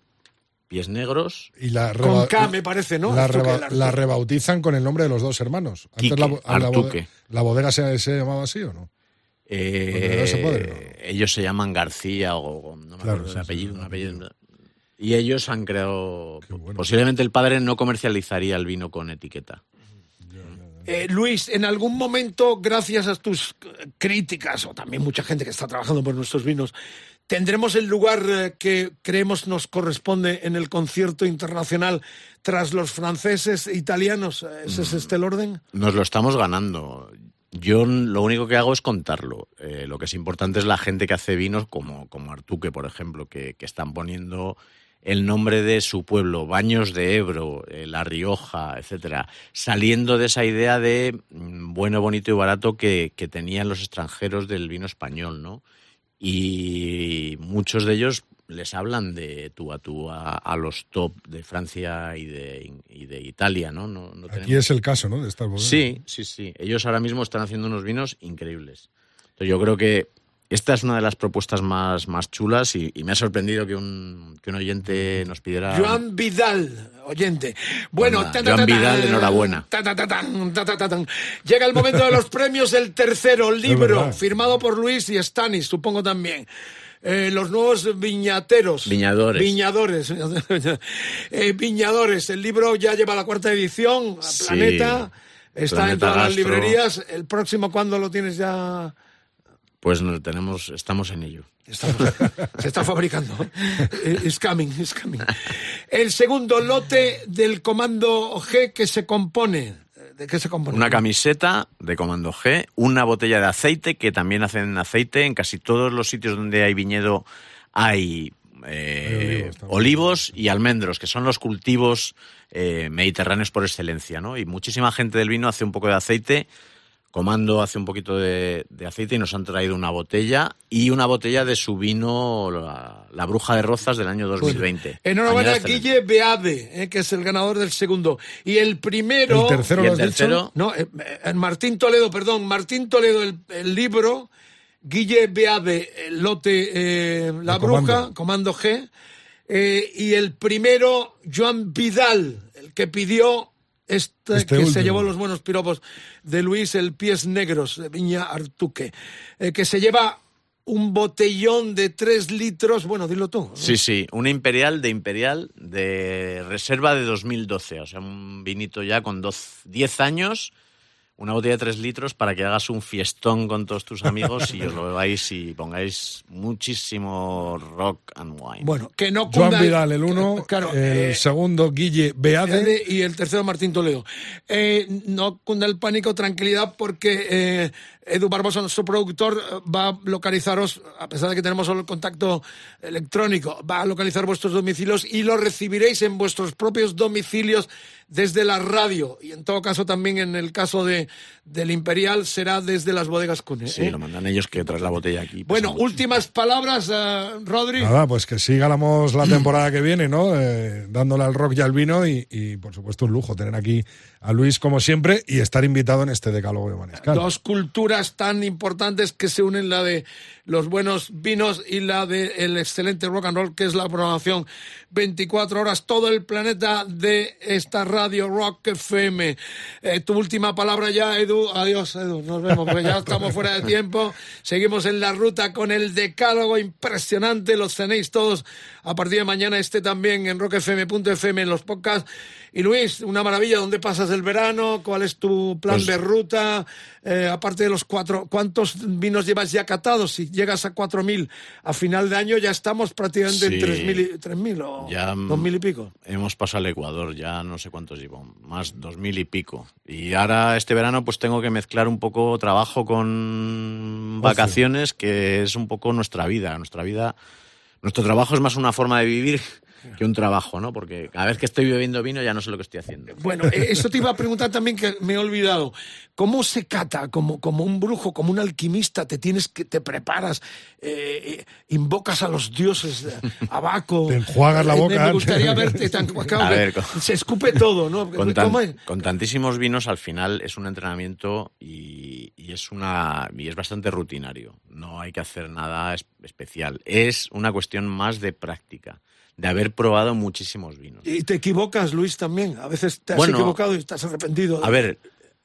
pies negros. Y la Con reba- K me parece, ¿no? La, reba- rebautizan con el nombre de los dos hermanos. Quique, la, bo- a la, Artuque. bode- ¿la bodega se, se llamaba así o no? Eh, no se puede, Ellos se llaman García o o no me Claro, acuerdo sí, el sí, apellido, sí, un apellido. Y ellos han creado. Posiblemente el padre no comercializaría el vino con etiqueta. Eh, Luis, en algún momento, gracias a tus críticas, o también mucha gente que está trabajando por nuestros vinos, tendremos el lugar eh, que creemos nos corresponde en el concierto internacional tras los franceses e italianos. Eh, ¿Ese es este el orden? Nos lo estamos ganando. Yo lo único que hago es contarlo. Lo que es importante es la gente que hace vinos, como, como Artuque, por ejemplo, que, que están poniendo el nombre de su pueblo, Baños de Ebro, eh, La Rioja, etcétera, saliendo de esa idea de mm, bueno, bonito y barato que, que tenían los extranjeros del vino español, ¿no? Y muchos de ellos les hablan de tú a tú a, a los top de Francia y de, y de Italia, ¿no? no, no Aquí tenemos- es el caso, ¿no? De estas bodegas. Sí, sí, sí. Ellos ahora mismo están haciendo unos vinos increíbles. Entonces, yo creo que esta es una de las propuestas más, más chulas y, y me ha sorprendido que un, que un oyente nos pidiera... Joan Vidal, oyente. Bueno, Anda, ta, ta, Joan ta, ta, Vidal, enhorabuena. ta, ta, ta, tan, ta, ta, ta, tan. Llega el momento de los premios, el tercero libro, firmado por Luis y Stanis, supongo también. Eh, los nuevos viñateros. Viñadores. Viñadores. *laughs* Eh, viñadores. El libro ya lleva la cuarta edición, Sí. Planeta. Está en Planeta todas las librerías. El próximo, ¿cuándo lo tienes ya? Pues no, tenemos, estamos en ello. *laughs* Se está fabricando. Eh, It's coming, it's coming. El segundo lote del comando G que se compone. ¿De qué se compone? Una camiseta de Comando G, una botella de aceite, que también hacen aceite. En casi todos los sitios donde hay viñedo hay eh, olivos y almendros, que son los cultivos eh, mediterráneos por excelencia. ¿no? Y muchísima gente del vino hace un poco de aceite. Comando hace un poquito de, de aceite y nos han traído una botella y una botella de su vino, la, la Bruja de Rozas del año 2020. Enhorabuena, Añada excelente. Guille Beade, eh, que es el ganador del segundo. Y el primero. ¿El tercero ¿Y lo el has dicho? tercero? No, eh, eh, Martín Toledo, perdón. Martín Toledo, el, el libro. Guille Beade, el lote eh, La Bruja, Comando. Comando G. eh, y el primero, Joan Vidal, el que pidió. Este, Este que se llevó los buenos piropos de Luis el Pies Negros, de Viña Artuque, eh, que se lleva un botellón de tres litros, bueno, dilo tú. ¿no? Sí, sí, una imperial de imperial de reserva de 2012, o sea, un vinito ya con doz- 10 años, una botella de 3 litros para que hagas un fiestón con todos tus amigos y os lo *laughs* bebáis y pongáis muchísimo rock and wine. Bueno, que no Joan cunda Vidal, el uno. *laughs* claro, el eh, segundo, Guille Beade. y el tercero Martín Toledo. Eh, no cunda el pánico, tranquilidad, porque eh, Edu Barbosa, nuestro productor, eh, va a localizaros, a pesar de que tenemos solo el contacto electrónico, va a localizar vuestros domicilios y lo recibiréis en vuestros propios domicilios desde la radio. Y en todo caso, también en el caso de, del Imperial, será desde las bodegas Cune. Sí, ¿eh? lo mandan ellos que traes la botella aquí. Bueno, últimas palabras, eh, Rodri. Nada, pues que sigamos la *clears throat* temporada que viene, ¿no? Eh, dándole al rock y al vino y, y, por supuesto, un lujo tener aquí a Luis como siempre y estar invitado en este decálogo de Manescal. Dos culturas tan importantes que se unen, la de los buenos vinos y la del excelente rock and roll, que es la programación 24 horas, todo el planeta de esta radio Rock FM. Eh, tu última palabra ya, Edu. Adiós, Edu. Nos vemos, porque ya estamos fuera de tiempo. Seguimos en la ruta con el decálogo impresionante. Los tenéis todos a partir de mañana. Este también en rockfm.fm en los podcasts. Y Luis, una maravilla. ¿Dónde pasas el verano? ¿Cuál es tu plan Pues- de ruta? Eh, aparte de los cuatro, ¿cuántos vinos llevas ya catados? Si llegas a cuatro mil a final de año, ya estamos prácticamente Sí. en tres mil, y- tres mil o Ya, mm, dos mil y pico. Hemos pasado al Ecuador, ya no sé cuántos llevo, más dos mil y pico. Y ahora este verano pues tengo que mezclar un poco trabajo con vacaciones, que es un poco nuestra vida. Nuestra vida, nuestro trabajo es más una forma de vivir que un trabajo, ¿no? Porque cada vez que estoy bebiendo vino ya no sé lo que estoy haciendo. Bueno, eh, eso te iba a preguntar también que me he olvidado. ¿Cómo se cata? Como, como un brujo, como un alquimista, te tienes que, te preparas, eh, eh, invocas a los dioses, eh, a Baco. Te enjuagas la Eh, me- boca Me, gustaría verte tan *laughs* A ver, con- se escupe todo, ¿no? Con, tantísimos vinos al final es un entrenamiento y, y es una y es bastante rutinario. No hay que hacer nada es- especial. Es una cuestión más de práctica, de haber probado muchísimos vinos. Y te equivocas, Luis, también. A veces te has Bueno, equivocado y estás arrepentido. A ver,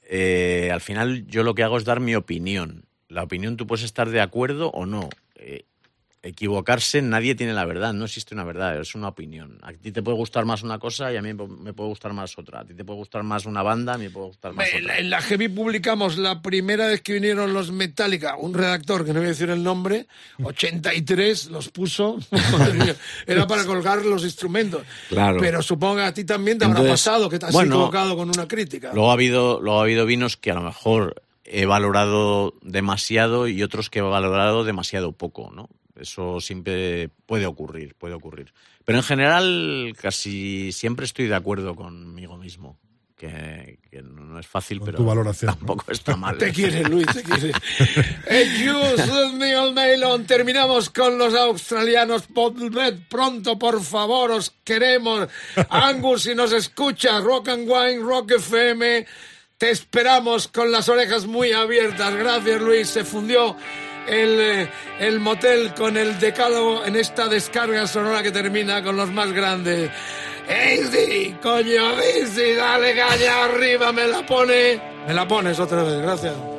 eh, al final yo lo que hago es dar mi opinión la opinión tú puedes estar de acuerdo o no. Eh, equivocarse, nadie tiene la verdad, no existe una verdad, es una opinión. A ti te puede gustar más una cosa y a mí me puede gustar más otra. A ti te puede gustar más una banda, a mí me puede gustar más otra. en la Heavy publicamos la primera vez que vinieron los Metallica, un redactor que no voy a decir el nombre, *laughs* 83 los puso, *laughs* era para colgar los instrumentos. Claro. Pero supongo que a ti también te habrá pasado que te has bueno, equivocado con una crítica. Luego ha habido, luego ha habido vinos que a lo mejor he valorado demasiado y otros que he valorado demasiado poco, ¿no? Eso siempre puede ocurrir, puede ocurrir. Pero en general casi siempre estoy de acuerdo conmigo mismo. Que, que no es fácil, pero tu valoración, tampoco está mal. Te quiere, Luis, te quiere. Just Neil Nylon. Terminamos con los australianos. Volved pronto, por favor, os queremos. Angus, si nos escuchas, Rock and Wine, Rock FM, te esperamos con las orejas muy abiertas. Gracias, Luis. Se fundió el, eh, el motel con el decálogo en esta descarga sonora que termina con los más grandes. Easy, coño, easy, dale caña arriba, me la pone. Me la pones otra vez, gracias.